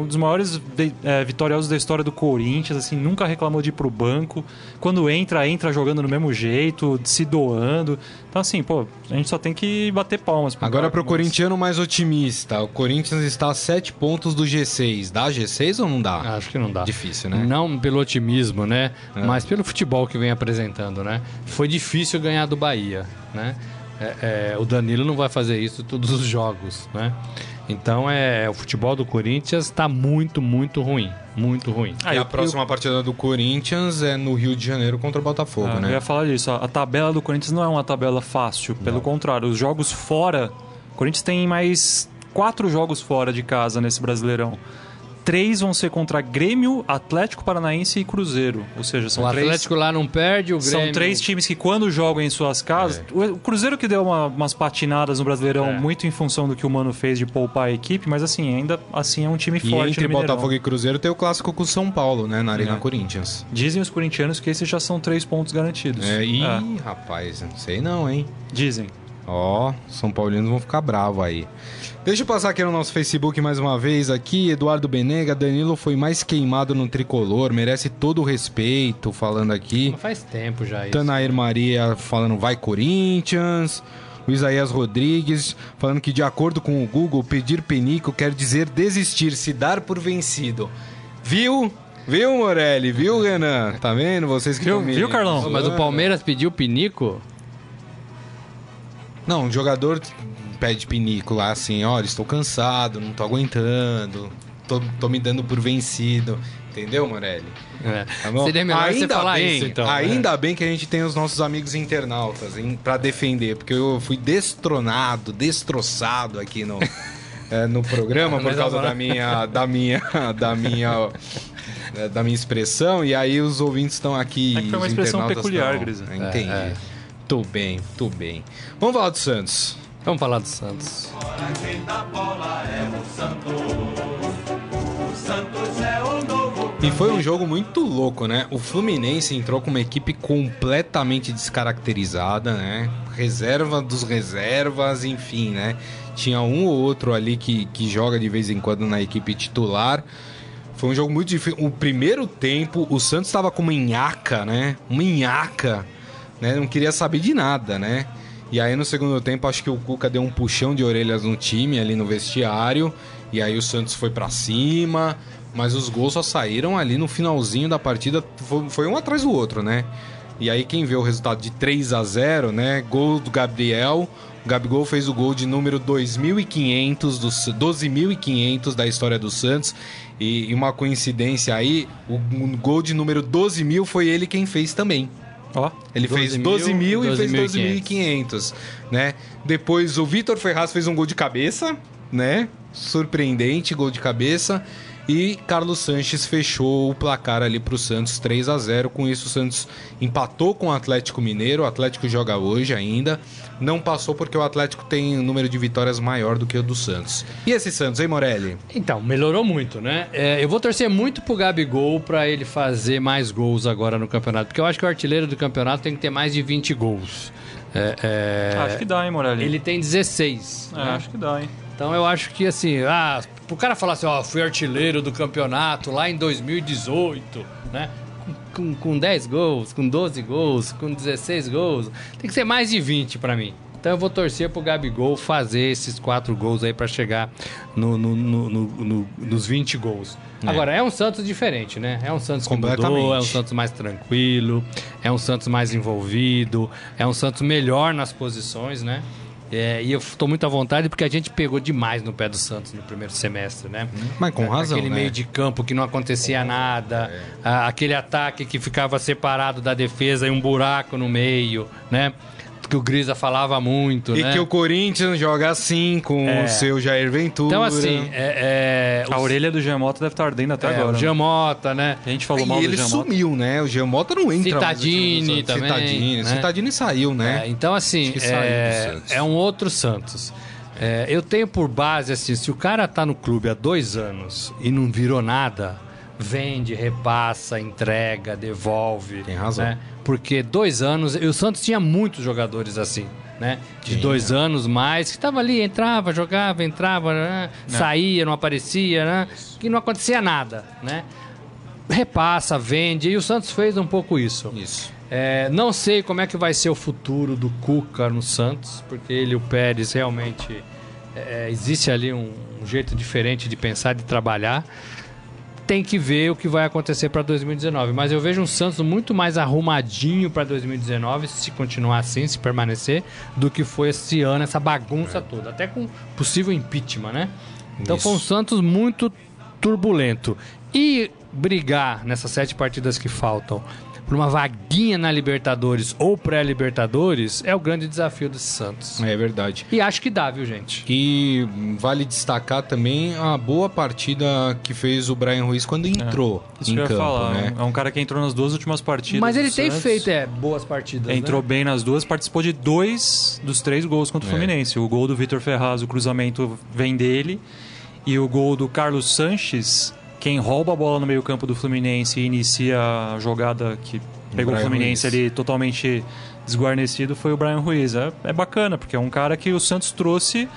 um dos maiores de- é, vitoriosos da história do Corinthians, assim, nunca reclamou de ir pro banco. Quando entra, entra jogando do mesmo jeito, se doando. Então, assim, pô, a gente só tem que bater palmas. pro Agora pro mas- corintiano mais otimista. O Corinthians está a 7 pontos do G6. Dá G6 ou não dá? Acho que não dá. Difícil, né? Não pelo otimismo, né? É. Mas pelo futebol que vem apresentando, né? Foi difícil ganhar do Bahia, né? É, é, o Danilo não vai fazer isso todos os jogos, né? Então é o futebol do Corinthians está muito, muito ruim, muito ruim. Ah, e eu- a próxima partida do Corinthians é no Rio de Janeiro contra o Botafogo, Ah, Eu né? ia falar disso. A, a tabela do Corinthians não é uma tabela fácil. Pelo contrário, os jogos fora. O Corinthians tem mais quatro jogos fora de casa nesse Brasileirão. Três vão ser contra Grêmio, Atlético Paranaense e Cruzeiro. Ou seja, são o três. Atlético lá não perde, o Grêmio... São três times que, quando jogam em suas casas. É. O o Cruzeiro que deu uma- umas patinadas no Brasileirão, É. muito em função do que o Mano fez de poupar a equipe, mas assim, ainda assim é um time E forte. entre. Botafogo e Cruzeiro tem o clássico com o São Paulo, né? Na Arena É. Corinthians. Dizem os corintianos que esses já são três pontos garantidos. É, ih, É, rapaz, não sei não, hein? dizem. Ó, São Paulinos vão ficar bravos aí. Deixa eu passar aqui no nosso Facebook mais uma vez aqui. Eduardo Benega, Danilo foi mais queimado no tricolor, merece todo o respeito, falando aqui. Faz tempo já isso. Tanair Maria falando vai Corinthians. O Isaías Rodrigues falando que de acordo com o Google, pedir penico quer dizer desistir, se dar por vencido. Viu? Viu, Morelli? Viu, Renan? Tá vendo? Vocês que Viu- viu, Carlão? Mas o. Palmeiras pediu pinico? Não, o jogador pede pinico lá assim, olha, estou cansado, não tô aguentando, tô, tô me dando por vencido. Entendeu, Morelli? É. Tá bom? Seria melhor você falar bem, isso, então. Ainda bem que a gente tem os nossos amigos internautas hein, pra defender, porque eu fui destronado, destroçado aqui no, é, no programa por Mas causa da minha, da minha, da minha é, da minha expressão, e aí os ouvintes estão aqui. É que foi uma os expressão internautas peculiar, Grisa. Entendi. É, é. Tô bem, tô bem. Vamos falar do Santos. Vamos falar do Santos. E foi um jogo muito louco, né? O Fluminense entrou com uma equipe completamente descaracterizada, né? Reserva dos reservas, enfim, né? Tinha um ou outro ali que, que joga de vez em quando na equipe titular. Foi um jogo muito difícil. O primeiro tempo, o Santos estava com uma nhaca, né? Uma nhaca, né? Não queria saber de nada, né? E aí no segundo tempo, acho que o Cuca deu um puxão de orelhas no time ali no vestiário. E aí o Santos foi pra cima. Mas os gols só saíram ali no finalzinho da partida. Foi, um atrás do outro, né? E aí quem vê o resultado de 3 a 0 né? Gol do Gabriel. O Gabigol fez o gol de número 2.500, dos 12.500 da história do Santos. E, uma coincidência aí, o, gol de número 12.000 foi ele quem fez também. Ó, Ele fez 12 mil e fez 12.500, né? Depois o Vitor Ferraz fez um gol de cabeça, né? Surpreendente, gol de cabeça. E Carlos Sanches fechou o placar ali pro Santos 3 a 0 Com isso, o Santos empatou com o Atlético Mineiro. O Atlético joga hoje ainda. Não passou porque o Atlético tem um número de vitórias maior do que o do Santos. E esse Santos, hein, Morelli? Então, melhorou muito, né? É, eu vou torcer muito pro Gabigol pra ele fazer mais gols agora no campeonato. Porque eu acho que o artilheiro do campeonato tem que ter mais de 20 gols. É, é, acho que dá, hein, Morelli? Ele tem 16. É, né? acho que dá, hein? Então eu acho que assim, ah, pro cara falar assim, ó, fui artilheiro do campeonato lá em 2018, né? Com, com 10 gols, com 12 gols, com 16 gols. Tem que ser mais de 20 pra mim. Então eu vou torcer pro Gabigol fazer esses quatro gols aí pra chegar no, no- no- no- no- nos 20 gols. Agora, é um Santos diferente, né? É um Santos que mudou, é um Santos mais tranquilo, é um Santos mais envolvido, é um Santos melhor nas posições, né? É, e eu tô muito à vontade porque a gente pegou demais no pé do Santos no primeiro semestre, né? Mas com razão, Aquele né? meio de campo que não acontecia nada, a- aquele ataque que ficava separado da defesa e um buraco no meio, né? Que o Grisa falava muito, E né? que o Corinthians joga assim com É. o seu Jair Ventura. Então, assim, é, é, A os- orelha do Giamota deve estar ardendo até é, agora. o né? Giamota, né? A gente falou e mal do ele Giamota. sumiu, né? O Giamota não entra. Santos. também, Cittadini. né? Cittadini saiu, né? É, então, assim, é, é um outro Santos. É, eu tenho por base, assim, se o cara tá no clube há dois anos e não virou nada, vende, repassa, entrega, devolve. Tem razão. né? Porque dois anos, e o Santos tinha muitos jogadores assim. Né? De Tinha. dois anos mais, que tava ali, entrava, jogava, entrava, né? saía, não aparecia, né? que não acontecia nada, né? Repassa, vende, e o Santos fez um pouco isso. Isso. É, não sei como é que vai ser o futuro do Cuca no Santos, porque ele e o Pérez realmente é, existe ali um, um jeito diferente de pensar, de trabalhar. Tem que ver o que vai acontecer para 2019. Mas eu vejo um Santos muito mais arrumadinho para 2019, se continuar assim, se permanecer, do que foi esse ano, essa bagunça toda. Até com possível impeachment, né? Então foi um Isso. Santos muito turbulento. E brigar nessas sete partidas que faltam por uma vaguinha na Libertadores ou pré-Libertadores é o grande desafio desse Santos. É verdade. E acho que dá, viu, gente? E vale destacar também a boa partida que fez o Brian Ruiz quando entrou Isso em que eu ia campo, falar. né? É um cara que entrou nas duas últimas partidas. Mas ele do tem Santos. feito é, boas partidas. Entrou né? bem nas duas, participou de dois dos três gols contra o É. Fluminense. O gol do Vitor Ferraz, o cruzamento vem dele. E o gol do Carlos Sanches, quem rouba a bola no meio-campo do Fluminense e inicia a jogada que pegou o Brian Fluminense Ruiz. ali totalmente desguarnecido foi o Brian Ruiz. É, é bacana, porque é um cara que o Santos trouxe.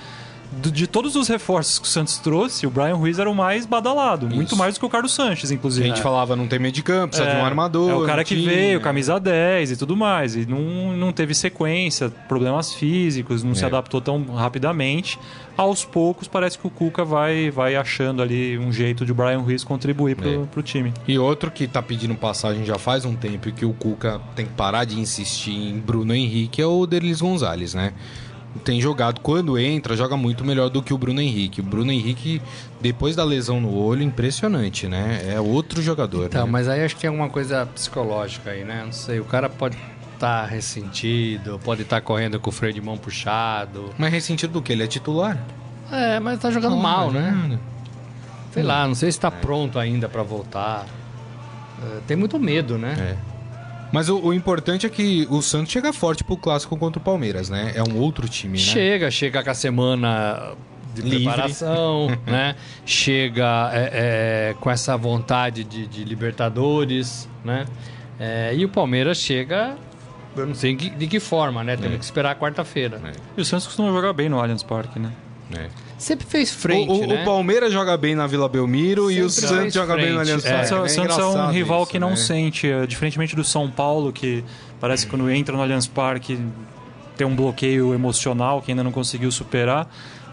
De todos os reforços que o Santos trouxe, o Brian Ruiz era o mais badalado. Muito Isso. mais do que o Carlos Sanches, A inclusive. gente falava não tem meio de campo, precisa de um É, armador. É o cara que veio, camisa 10 e tudo mais. E não, não teve sequência, problemas físicos, não se É. adaptou tão rapidamente. Aos poucos, parece que o Cuca vai, vai achando ali um jeito de o Brian Ruiz contribuir pro, É. pro time. E outro que tá pedindo passagem já faz um tempo e que o Cuca tem que parar de insistir em Bruno Henrique é o Derlis Gonzalez, né? Tem jogado, quando entra, joga muito melhor do que o Bruno Henrique. O Bruno Henrique, depois da lesão no olho, impressionante, né? É outro jogador. Então, né? mas aí acho que tem alguma coisa psicológica aí, né? Não sei, o cara pode estar ressentido, pode estar correndo com o freio de mão puxado. Mas ressentido do que? Ele é titular. É, mas tá jogando Não, mal, né? nada. Sei lá, não sei se tá pronto ainda pra voltar. eh, tem muito medo, né? É. Mas o, o importante é que o Santos chega forte pro clássico contra o Palmeiras, né? É um outro time, né? Chega, chega com a semana de Livre. preparação, né? Chega é, é, com essa vontade de, de Libertadores, né? É, e o Palmeiras chega, eu não sei de, que forma, né? Temos É. que esperar a quarta-feira. E o Santos costuma jogar bem no Allianz Parque, né? É. Sempre fez frente, o, o- né? o Palmeiras joga bem na Vila Belmiro e o Sempre Santos joga bem no frente. Allianz É. Parque. Santos, né? Santos é um engraçado rival isso, que não né? sente, é, diferentemente do São Paulo, que parece que quando entra no Allianz Parque tem um bloqueio emocional que ainda não conseguiu superar.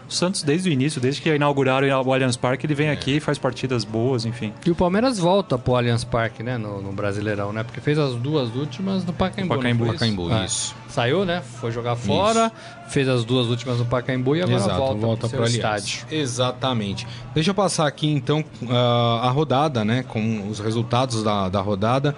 O Santos, desde o início, desde que inauguraram o Allianz Parque, ele É. vem aqui, faz partidas boas, enfim. E o Palmeiras volta pro Allianz Parque, né? No, no Brasileirão, né? Porque fez as duas últimas no Pacaembu. Pacaembu. Pacaembu, É. isso. Saiu, né? Foi jogar fora, fez as duas últimas no Pacaembu e agora Exato, volta, volta pro para estádio. Exatamente. Deixa eu passar aqui então ah, a rodada, né? Com os resultados da, da rodada.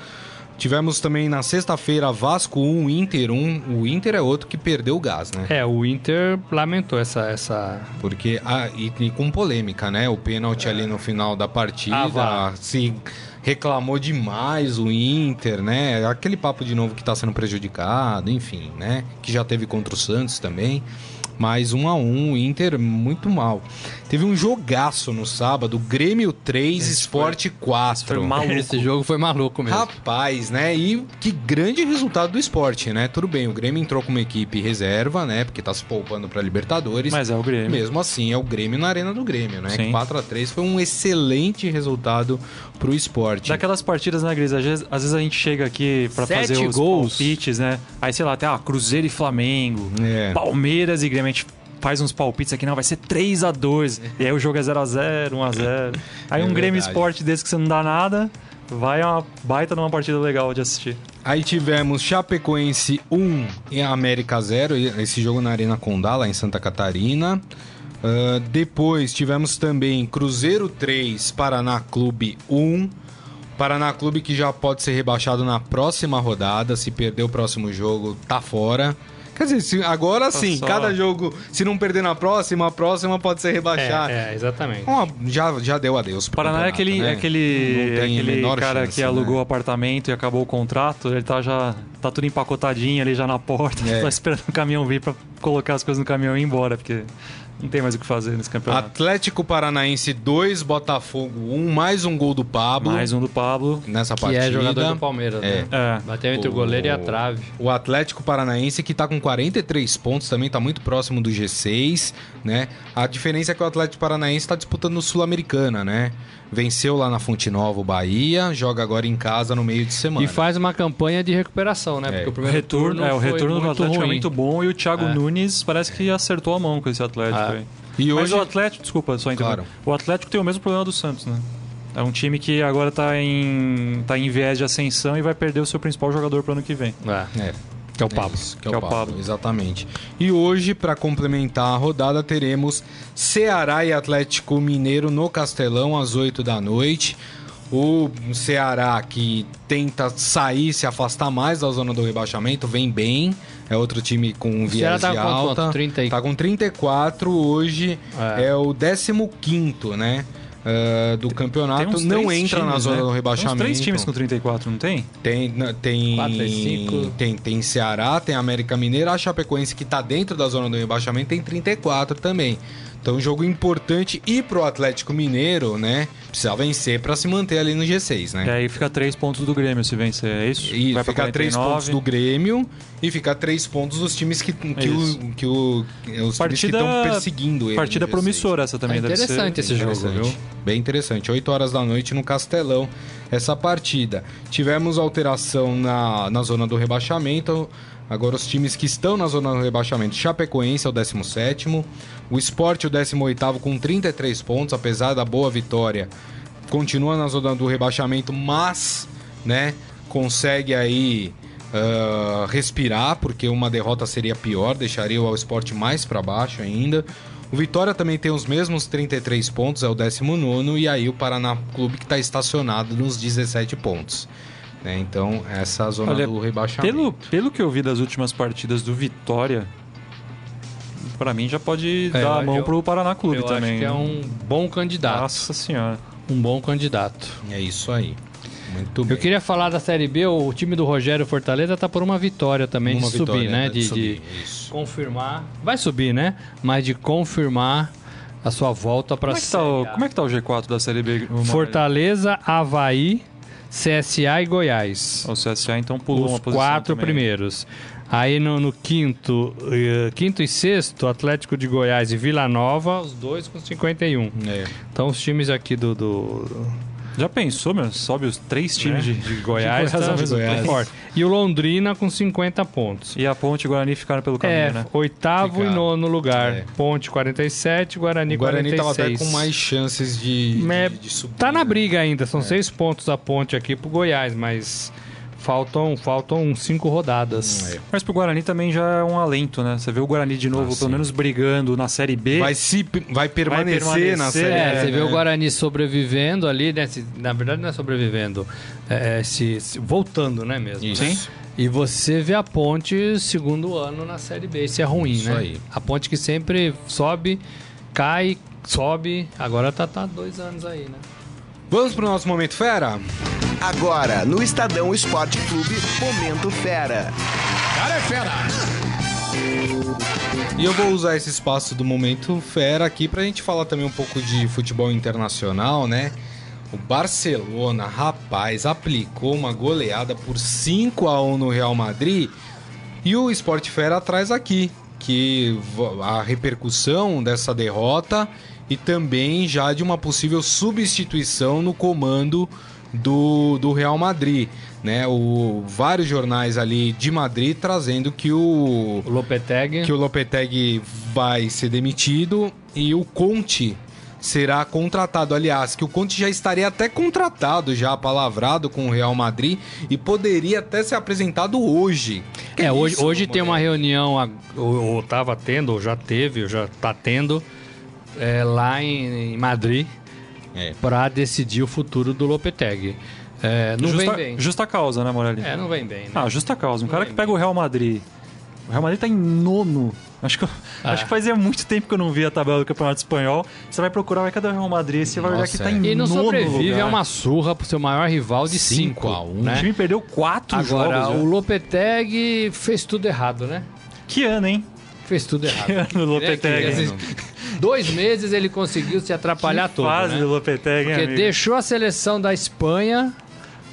Tivemos também na sexta-feira Vasco 1, Inter 1. O Inter é outro que perdeu o gás, né? É, o Inter lamentou essa. essa... Porque, ah, e, e com polêmica, né? O pênalti ali no final da partida. Ah, vá. se reclamou demais o Inter, né? Aquele papo de novo que tá sendo prejudicado, enfim, né? Que já teve contra o Santos também. Mas um a um, o Inter muito mal. Teve um jogaço no sábado, Grêmio 3, Sport 4. foi maluco. Esse jogo foi maluco mesmo. Rapaz, né? E que grande resultado do esporte, né? Tudo bem, o Grêmio entrou com uma equipe reserva, né? Porque tá se poupando pra Libertadores. Mas é o Grêmio. Mesmo assim, é o Grêmio na arena do Grêmio, né? Sim. 4 a 3 foi um excelente resultado pro esporte. Daquelas partidas, né, Gris? Às vezes, às vezes a gente chega aqui pra Sete fazer os gols. palpites, né? Aí, sei lá, até ah, Cruzeiro e Flamengo, É. Palmeiras e Grêmio. A gente faz uns palpites aqui, não, vai ser 3 a 2 E aí o jogo é 0x0, 1x0. Aí É um Grêmio verdade. Esporte desse que você não dá nada, vai uma baita numa partida legal de assistir. Aí tivemos Chapecoense 1 e América 0, esse jogo na Arena Condá, lá em Santa Catarina. Ah, depois tivemos também Cruzeiro 3, Paraná Clube 1. Paraná Clube que já pode ser rebaixado na próxima rodada. Se perder o próximo jogo, tá fora. Quer dizer, se- agora sim, só. cada jogo, se não perder na próxima, a próxima pode ser rebaixada. É, é, exatamente. Uma- já, já deu adeus. Paraná é aquele, né? aquele, é aquele cara chance, que alugou o né? apartamento e acabou o contrato, ele tá já tá tudo empacotadinho ali já na porta, É. tá esperando o caminhão vir pra colocar as coisas no caminhão e ir embora, porque não tem mais o que fazer nesse campeonato. Atlético Paranaense 2, Botafogo 1, mais um gol do Pablo Mais um do Pablo. nessa Que partida. é jogador do Palmeiras, É. né? É. Bateu entre o O- goleiro e a trave. O Atlético Paranaense que tá com 43 pontos, também tá muito próximo do G6, né? A diferença é que o Atlético Paranaense tá disputando no Sul-Americana, né? Venceu lá na Fonte Nova o Bahia, joga agora em casa no meio de semana. E faz uma campanha de recuperação, né? É. Porque o O primeiro retorno, turno é, o foi retorno do muito Atlético é ruim. muito bom e o Thiago É. Nunes parece que acertou a mão com esse Atlético. Ah. aí. E Mas hoje o Atlético, desculpa, só. Claro. O Atlético tem o mesmo problema do Santos, né? É um time que agora tá em, tá em viés de ascensão e vai perder o seu principal jogador pro ano que vem. É, É. que é o Pablo. isso, que, é, o Pablo, exatamente. E hoje, para complementar a rodada, teremos Ceará e Atlético Mineiro no Castelão às 8 da noite. O Ceará que tenta sair, se afastar mais da zona do rebaixamento, vem bem. É outro time com O viés tá de quanto alta. ponto? 30 e- Tá com 34, hoje É. é, o 15º, né? Ah, do campeonato. Tem Não entra na times, zona né? do Tem rebaixamento. uns três times com 34, não tem? Tem, na- tem, Quatro e cinco. tem, tem Ceará, tem América Mineira, a Chapecoense que tá dentro da zona do rebaixamento tem 34 também. Então, um jogo importante e pro Atlético Mineiro, né? Precisa vencer pra se manter ali no G6, E né? aí fica três pontos do Grêmio se vencer, é isso? E Vai pra fica três 49. pontos do Grêmio e fica três pontos dos times que, que, o, que o, os times que Partida- estão perseguindo ele. Partida no G6. promissora essa também, É deve ser. interessante esse jogo, Interessante. viu? Bem interessante. 8 horas da noite no Castelão, essa partida. Tivemos alteração na, na zona do rebaixamento. Agora os times que estão na zona do rebaixamento. Chapecoense é o 17º. O Sport o 18º com 33 pontos, apesar da boa vitória. Continua na zona do rebaixamento, mas, né, consegue aí ah, respirar, porque uma derrota seria pior, deixaria o Sport mais para baixo ainda. O Vitória também tem os mesmos 33 pontos, é o 19 e aí o Paraná Clube que está estacionado nos 17 pontos. né? Então, essa é a zona Olha, do rebaixamento. Pelo, pelo que eu vi das últimas partidas do Vitória, pra mim já pode É, dar a mão eu- pro Paraná Clube Eu também. acho que é um bom candidato. Nossa senhora. Um bom candidato. É isso aí. Muito bem. Eu queria falar da Série B, o time do Rogério Fortaleza tá por uma vitória também Uma de subir, vitória, né? né? De, De subir, de isso. confirmar. Vai subir, né? Mas de confirmar a sua volta para Como é, tá o, como é que tá o G4 da Série B? Fortaleza, Havaí, CSA e Goiás. O CSA então pulou uma Os posição quatro também. primeiros. Aí no, no quinto, eh, quinto e sexto, Atlético de Goiás e Vila Nova, os dois com 51. É. Então os times aqui do, do, Já pensou, meu? Sobe os três times de, de Goiás, de Goiás tá, tá tempo. forte. E o Londrina com 50 pontos. E a Ponte e o Guarani ficaram pelo caminho, É, né? oitavo Ficaram. e nono lugar. É. Ponte 47, Guarani, O Guarani 46. tava até com mais chances de, É, de, de subir. Tá na né? briga ainda, são seis pontos a ponte aqui pro Goiás, mas faltam, faltam cinco rodadas. É. Mas pro Guarani também já é um alento, né? Você vê o Guarani de novo, Ah, pelo sim. menos brigando na Série B. Vai, se, vai, permanecer permanecer, na série. É, né? você vê o Guarani sobrevivendo ali, né? se- na verdade não é sobrevivendo, é, é se, se- voltando, né mesmo? Isso. Sim. E você vê a ponte segundo ano na Série B, isso é ruim, Isso né? aí. A ponte que sempre sobe, cai, sobe, agora tá, tá dois anos aí, né? Vamos pro nosso momento fera? Agora, no Estadão Esporte Clube, Momento Fera. Cara é fera. E eu vou usar esse espaço do momento fera aqui pra gente falar também um pouco de futebol internacional, né? O Barcelona, rapaz, aplicou uma goleada por 5 a 1 no Real Madrid e o Sport Fera traz aqui que a repercussão dessa derrota e também já de uma possível substituição no comando do, do Real Madrid, né? O, vários jornais ali de Madrid trazendo que o O Lopetegui, que o Lopetegui vai ser demitido e o Conte será contratado. Aliás, que o Conte já estaria até contratado, já palavrado com o Real Madrid e poderia até ser apresentado hoje. Que É, hoje, isso, hoje tem uma reunião, ou, ou tava tendo, ou já teve, ou já tá tendo, é, lá em, em Madrid, É. para decidir o futuro do Lopetegui. É, não justa, vem bem. justa causa, né, Morelli? É, não vem bem, né? Ah, justa causa. Um cara vem que pega o Real Madrid. O Real Madrid tá em nono. Acho que, eu- Ah. acho que fazia muito tempo que eu não via a tabela do Campeonato Espanhol. Você vai procurar, vai cadê o Real Madrid? Você vai olhar Nossa, que tá é. em E não nono sobrevive lugar. a uma surra pro seu maior rival de 5 5 a a 1, 1, O né? time perdeu quatro Agora, jogos. já. o Lopetegui fez tudo errado, né? Que ano, hein? Fez tudo errado. Que ano, o Lopetegui. Dois meses ele conseguiu se atrapalhar Que todo, fase né? do Lopetegui, Porque amigo? deixou a seleção da Espanha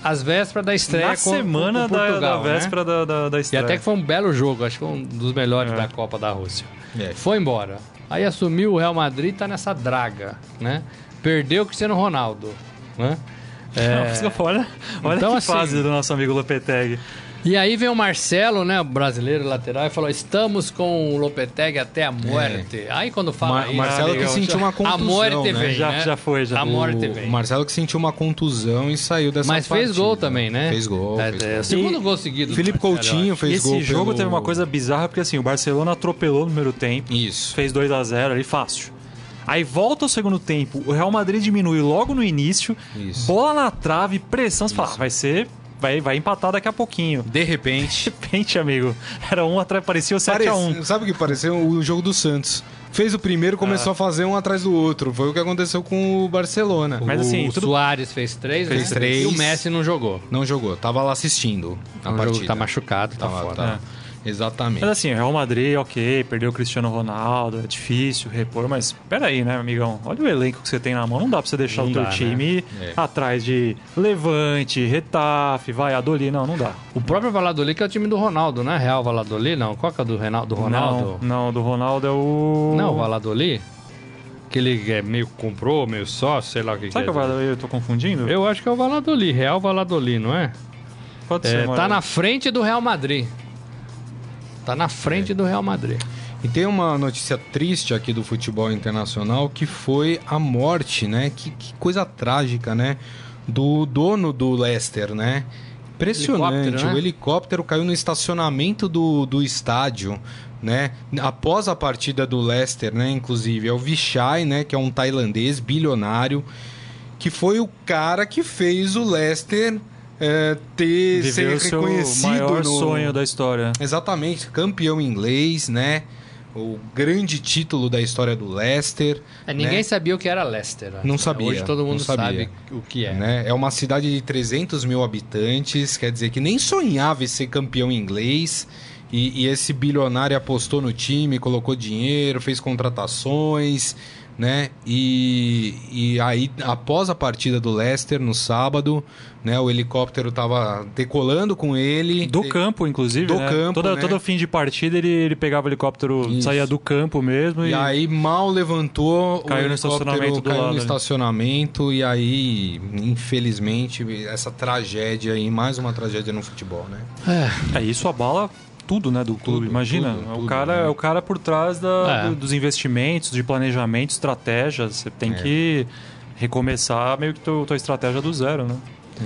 às vésperas da estreia Na com, semana com da, Portugal, da né? véspera da, da, da E estreia. até que foi um belo jogo, acho que foi um dos melhores É. da Copa da Rússia. É. Foi embora. Aí assumiu o Real Madrid e tá nessa draga, né? Perdeu o Cristiano Ronaldo, né? É, Não, olha olha Então, que assim- fase do nosso amigo Lopetegui. E aí vem o Marcelo, né, o brasileiro lateral, e falou: estamos com o Lopetegui até a muerte. Aí quando fala Ma- isso, Marcelo que sentiu uma A contusão, muerte né? vem, Já- né? já foi, já. A morte O, vem. o Marcelo que sentiu uma contusão e saiu dessa Mas fez partida. gol também, né? Fez gol. É, fez é, gol. o segundo gol seguido. do Felipe Coutinho fez Esse gol jogo pelo- teve uma coisa bizarra, porque assim, o Barcelona atropelou no primeiro tempo. Isso. Fez 2 a 0 ali, fácil. Aí volta o segundo tempo, o Real Madrid diminui logo no início, Isso. bola na trave, pressão, você fala, ah, vai ser... Vai, vai empatar daqui a pouquinho. De repente, De repente, amigo, era um atrás, parecia o 7x1. Parece- Sabe o que pareceu? O jogo do Santos. Fez o primeiro, começou a fazer um atrás do outro. Foi o que aconteceu com o Barcelona. Mas assim, o tudo- Soares fez três, Fez né? três. E o Messi não jogou. Não jogou, tava lá assistindo a É um jogo partida. que tá machucado, tá Tava- fora. tá. Exatamente. Mas assim, o Real Madrid, ok, perdeu o Cristiano Ronaldo, é difícil repor, mas peraí, né, amigão? Olha o elenco que você tem na mão, não dá pra você deixar Não o teu dá, né? time É. atrás de Levante, Retafe, Valladolid, não, não dá. O próprio Valladolid que é o time do Ronaldo, né? Real Valladolid, não. Qual que é o do, Reinaldo, do Ronaldo? Não, não, do Ronaldo é o... Não, o Valladolid? Que ele é meio comprou, meio sócio, sei lá o que, Sabe que que é. eu, eu tô confundindo? Eu acho que é o Valladolid, Real Valladolid, não é? Pode É, ser, tá na frente do Real Madrid. Tá na frente do Real Madrid. E tem uma notícia triste aqui do futebol internacional que foi a morte, né? Que, que coisa trágica, né? Do dono do Leicester, né? Impressionante. Helicóptero, né? O helicóptero caiu no estacionamento do, do estádio, né? Após a partida do Leicester, né? Inclusive, é o Vichai, né? Que é um tailandês bilionário, que foi o cara que fez o Leicester é, ter ser o seu reconhecido maior no, sonho da história. Exatamente, campeão inglês, né? O grande título da história do Leicester. É, ninguém né? sabia o que era Leicester. Não né? sabia, Hoje todo mundo sabe o que é. né? É uma cidade de 300 mil habitantes, quer dizer que nem sonhava em ser campeão inglês. E, e esse bilionário apostou no time, colocou dinheiro, fez contratações, né? E, e aí, após a partida do Leicester no sábado, né? O helicóptero tava decolando com ele. Do campo, inclusive. Do né? campo, Toda, né? Todo fim de partida ele, ele pegava o helicóptero, Isso. saía do campo mesmo e, E aí mal levantou, Caiu o no helicóptero estacionamento do caiu lado, no né? estacionamento e aí, infelizmente, essa tragédia aí, mais uma tragédia no futebol, né? É, isso abala tudo, né, do clube. Tudo, Imagina, tudo, é o tudo, cara né? é o cara por trás da- É. do- dos investimentos, de planejamento, estratégias. Você tem É. que recomeçar meio que tua, tua estratégia do zero, né?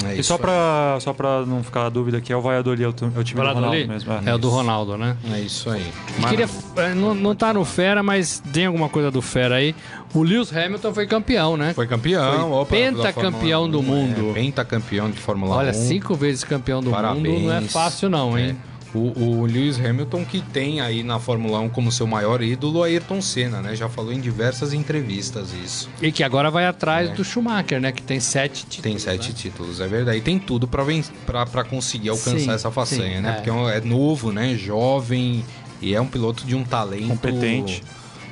É e só pra, só pra não ficar a dúvida aqui, é o Valladolid, é o, é o time do? Ronaldo mesmo. É o do Ronaldo, né? É isso aí. Eu Queria, é, não, não tá no Fera, mas tem alguma coisa do Fera aí. O Lewis Hamilton foi campeão, né? Foi campeão, opa, pentacampeão do 1, mundo. É, pentacampeão de Fórmula 1. Olha, cinco vezes campeão do Parabéns. mundo não é fácil não, hein? É. O, o Lewis Hamilton que tem aí na Fórmula 1 como seu maior ídolo Ayrton Senna, né? Já falou em diversas entrevistas isso. E que agora vai atrás É. do Schumacher, né? Que tem sete títulos. Tem sete né? títulos, é verdade. E tem tudo pra conseguir alcançar Sim, essa façanha, sim, né? é. Porque é é novo, né? Jovem e é um piloto de um talento Competente.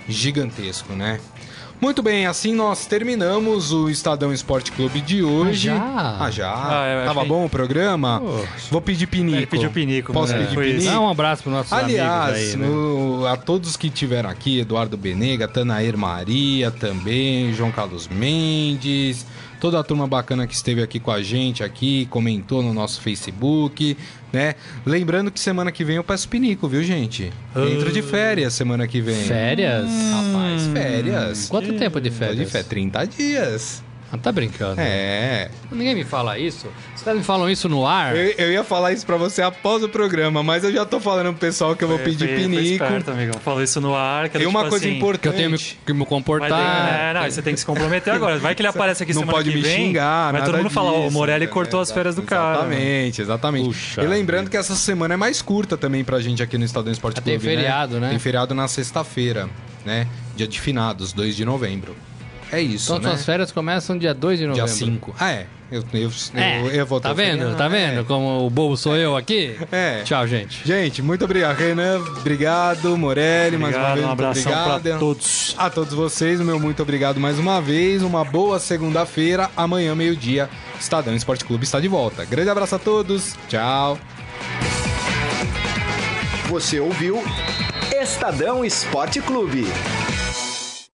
gigantesco, né? Muito bem, assim nós terminamos o Estadão Esporte Clube de hoje. Ah, já? Ah, já? Ah, Tava achei- bom o programa? Poxa. Vou pedir pinico. Ele pediu pinico, Posso né? pedir Foi pinico? isso. Dá um abraço para nossos Aliás, amigos aí, né? no- a todos que estiveram aqui, Eduardo Benega, Tanair Maria também, João Carlos Mendes, toda a turma bacana que esteve aqui com a gente aqui, comentou no nosso Facebook, né? Lembrando que semana que vem eu peço pinico, viu, gente? Entro de férias semana que vem. Férias? Rapaz, férias. Quanto tempo de férias? de férias, 30 dias. Ah, tá brincando. É. Ninguém me fala isso. Os caras me falam isso no ar. Eu, eu ia falar isso pra você após o programa, mas eu já tô falando pro pessoal que eu vou Foi- pedir foi- foi pinico. esperto, amigão. Falou isso no ar. Que Tem uma tipo coisa assim, Que importante. eu tenho me- que me Vai ter, comportar. é, não, você tem que se comprometer agora. Vai que ele aparece aqui não semana pode que me vem. xingar, vai nada todo mundo falar, ó, o disso, Morelli cortou as férias do cara. Exatamente, exatamente. Puxa e lembrando que essa semana é mais curta também pra gente aqui no Estadão Esporte Ah, tem Clube, feriado, né? Tem feriado na sexta-feira, né? Dia de finados, 2 de novembro. É isso, Então né? suas férias começam dia 2 de novembro. Dia 5. Ah, é. Eu, eu, É, eu, eu vou tá vendo? feriado, Tá é. vendo como o bobo sou eu aqui? É. Tchau, gente. Gente, muito obrigado, Renan. Obrigado, Morelli, mais uma Obrigado, vez. um abração obrigado. pra todos. A todos vocês, meu muito obrigado mais uma vez. Uma boa segunda-feira. Amanhã, meio-dia, Estadão Esporte Clube está de volta. Grande abraço a todos. Tchau. Você ouviu Estadão Esporte Clube.